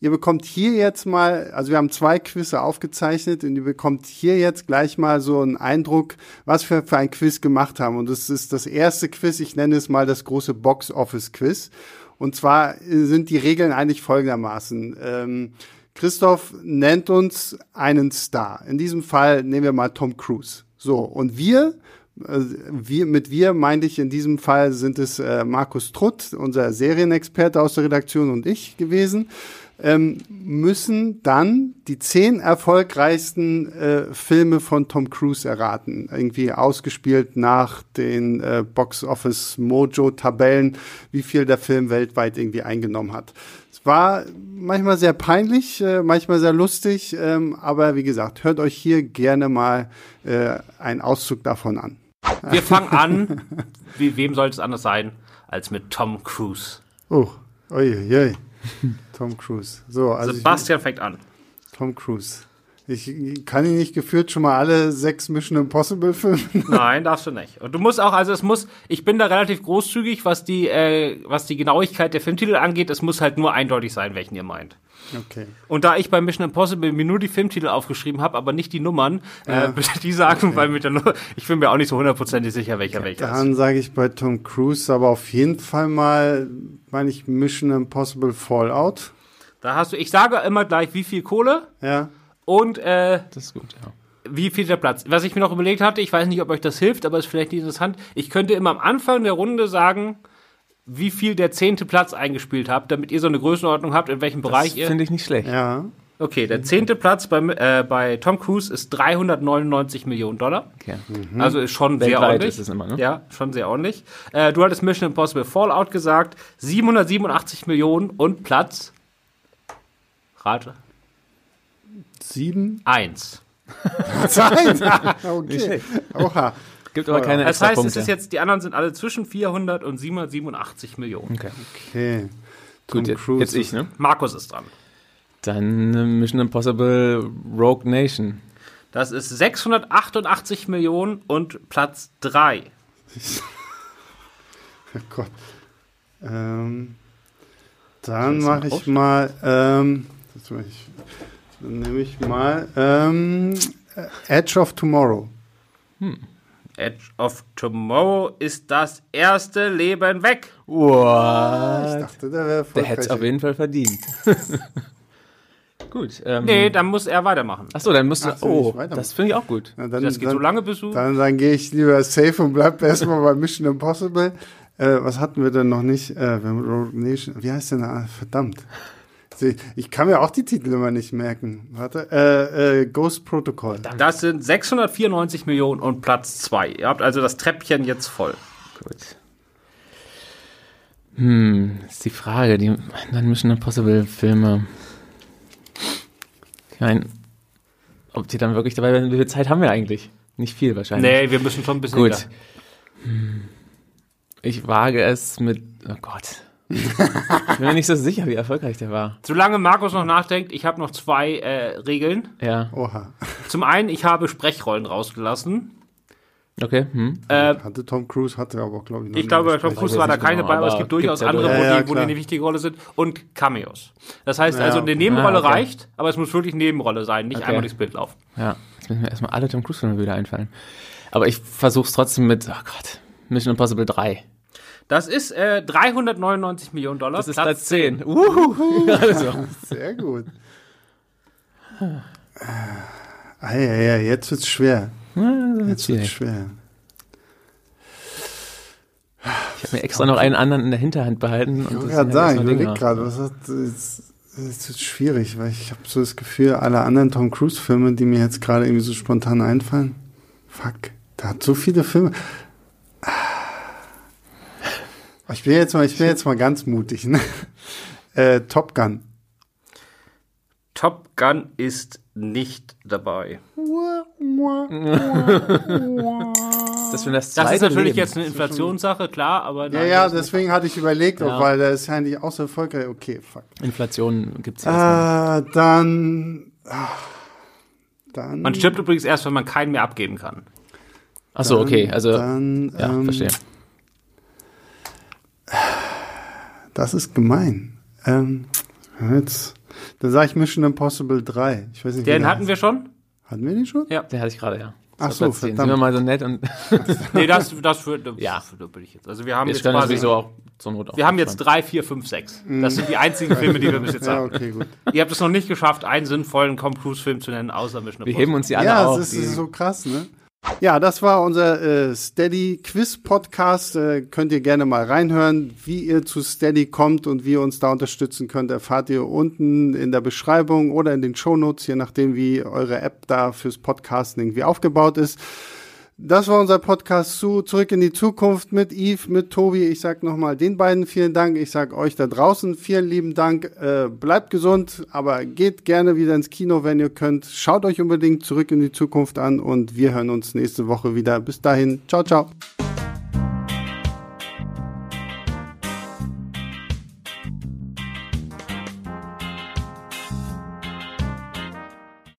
Ihr bekommt hier jetzt mal, also wir haben zwei Quizze aufgezeichnet und ihr bekommt hier jetzt gleich mal so einen Eindruck, was wir für ein Quiz gemacht haben. Und das ist das erste Quiz, ich nenne es mal das große Box Office Quiz. Und zwar sind die Regeln eigentlich folgendermaßen. Ähm, Christoph nennt uns einen Star. In diesem Fall nehmen wir mal Tom Cruise. So, und wir, äh, wir mit wir meinte ich in diesem Fall sind es äh, Markus Trutt, unser Serienexperte aus der Redaktion und ich gewesen, ähm, müssen dann die zehn erfolgreichsten äh, Filme von Tom Cruise erraten. Irgendwie ausgespielt nach den äh, Box Office Mojo Tabellen, wie viel der Film weltweit irgendwie eingenommen hat war manchmal sehr peinlich, äh, manchmal sehr lustig, ähm, aber wie gesagt, hört euch hier gerne mal äh, einen Auszug davon an. Wir fangen an, wie, wem soll es anders sein, als mit Tom Cruise. Oh, oi, oi. Tom Cruise. So, also Sebastian ich, fängt an. Tom Cruise. Ich kann ihn nicht geführt schon mal alle sechs Mission Impossible Filme. Nein, darfst du nicht. Und du musst auch, also es muss, ich bin da relativ großzügig, was die, äh, was die Genauigkeit der Filmtitel angeht. Es muss halt nur eindeutig sein, welchen ihr meint. Okay. Und da ich bei Mission Impossible mir nur die Filmtitel aufgeschrieben habe, aber nicht die Nummern, äh, ja. äh, die sagen, okay. weil mit der ich bin mir auch nicht so hundertprozentig sicher, welcher okay. welcher ist. Dann sage ich bei Tom Cruise aber auf jeden Fall mal, meine ich, Mission Impossible Fallout. Da hast du, ich sage immer gleich, wie viel Kohle. Ja. Und äh, das ist gut, ja. Wie viel der Platz? Was ich mir noch überlegt hatte, ich weiß nicht, ob euch das hilft, aber ist vielleicht nicht interessant. Ich könnte immer am Anfang der Runde sagen, wie viel der zehnte Platz eingespielt habt, damit ihr so eine Größenordnung habt, in welchem das Bereich ihr. Finde ich nicht schlecht. Ja. Okay, der zehnte Platz bei, äh, bei Tom Cruise ist 399 Millionen Dollar. Okay. Mhm. Also ist schon Weltweit sehr ordentlich. Ist es immer, ne? Ja, schon sehr ordentlich. Äh, du hattest Mission Impossible Fallout gesagt, 787 Millionen und Platz. Rate. Sieben? Eins. Eins? okay. Oha. Gibt aber keine Das heißt, es ist jetzt, die anderen sind alle zwischen 400 und 787 Millionen. Okay. okay. Gut, jetzt, jetzt, ich, ne? Markus ist dran. Dann äh, Mission Impossible Rogue Nation. Das ist 688 Millionen und Platz 3. oh Gott. Ähm, dann mache ich mal, ähm, ich dann nehme ich mal ähm, Edge of Tomorrow. Hm. Edge of Tomorrow ist das erste Leben weg. What? Ich dachte, der wäre Der hätte es auf jeden Fall verdient. gut. Ähm, nee, dann muss er weitermachen. Achso, dann musst du. Ach, oh, das finde ich auch gut. Na, dann, das geht dann, so lange, bis du. Dann, dann gehe ich lieber safe und bleib erstmal bei Mission Impossible. Äh, was hatten wir denn noch nicht? Äh, wie heißt denn? Ah, verdammt. Ich kann mir auch die Titel immer nicht merken. Warte. Äh, äh, Ghost Protocol. Das sind 694 Millionen und Platz 2. Ihr habt also das Treppchen jetzt voll. Gut. Hm, ist die Frage. Die anderen Mission Impossible Filme. Ich meine, ob die dann wirklich dabei sind, wie viel Zeit haben wir eigentlich? Nicht viel wahrscheinlich. Nee, wir müssen schon ein bisschen. Gut. Hm. Ich wage es mit. Oh Gott ich bin mir nicht so sicher, wie erfolgreich der war. Solange Markus noch nachdenkt, ich habe noch zwei äh, Regeln. Ja. Oha. Zum einen, ich habe Sprechrollen rausgelassen. Okay. Hm. Äh, hatte Tom Cruise, hatte aber, glaube ich, Ich glaube, Tom Cruise war da keine genau, bei, aber es gibt durchaus andere, ja, wo, ja, die, wo die eine wichtige Rolle sind. Und Cameos. Das heißt ja, also, eine Nebenrolle ah, okay. reicht, aber es muss wirklich Nebenrolle sein, nicht okay. einmal durchs Bild laufen. Ja, jetzt müssen mir erstmal alle Tom Cruise-Filme wieder einfallen. Aber ich versuche es trotzdem mit, oh Gott, Mission Impossible 3. Das ist äh, 399 Millionen Dollar. Das ist Platz 10. 10. Uhuhu. also. Sehr gut. Ah, ja, ja, jetzt wird's schwer. Jetzt wird's schwer. Ich habe mir extra noch einen anderen in der Hinterhand behalten. Ich wollte gerade sagen, ich überlege gerade, was hat, es ist schwierig, weil ich habe so das Gefühl, alle anderen Tom Cruise Filme, die mir jetzt gerade irgendwie so spontan einfallen, fuck, der hat so viele Filme. Ich bin jetzt mal, ich bin jetzt mal ganz mutig. Ne? Äh, Top Gun. Top Gun ist nicht dabei. das, das, das ist natürlich Leben. jetzt eine Inflationssache, klar, aber. Ja, ja, deswegen hatte ich überlegt, ja. weil der ist ja nicht auch so erfolgreich. Okay, fuck. Inflation gibt's ja. Äh, dann. Ach, dann. Man stirbt übrigens erst, wenn man keinen mehr abgeben kann. Achso, okay, also. Dann, ja, ähm, verstehe. Das ist gemein. Ähm, jetzt. Dann sage ich Mission Impossible 3. Ich weiß nicht, den hatten wir schon? Hatten wir den schon? Ja, den hatte ich gerade, ja. Ach so, verdammt. Sind wir mal so nett und. nee, das, das für, ja. Für, bin ich jetzt. Also wir haben wir jetzt quasi. So auch zur Not auch wir haben jetzt drei, vier, fünf, sechs. Das sind die einzigen Filme, die wir bis jetzt haben. ja, okay, gut. Ihr habt es noch nicht geschafft, einen sinnvollen Tom Cruise-Film zu nennen, außer Mission Impossible. Wir heben uns die alle ja, auf. Ja, das ist so krass, ne? Ja, das war unser äh, Steady Quiz Podcast. Äh, könnt ihr gerne mal reinhören, wie ihr zu Steady kommt und wie ihr uns da unterstützen könnt, erfahrt ihr unten in der Beschreibung oder in den Shownotes, je nachdem wie eure App da fürs Podcasten irgendwie aufgebaut ist. Das war unser Podcast zu Zurück in die Zukunft mit Yves, mit Tobi. Ich sag nochmal den beiden vielen Dank. Ich sag euch da draußen vielen lieben Dank. Äh, bleibt gesund, aber geht gerne wieder ins Kino, wenn ihr könnt. Schaut euch unbedingt Zurück in die Zukunft an und wir hören uns nächste Woche wieder. Bis dahin. Ciao, ciao.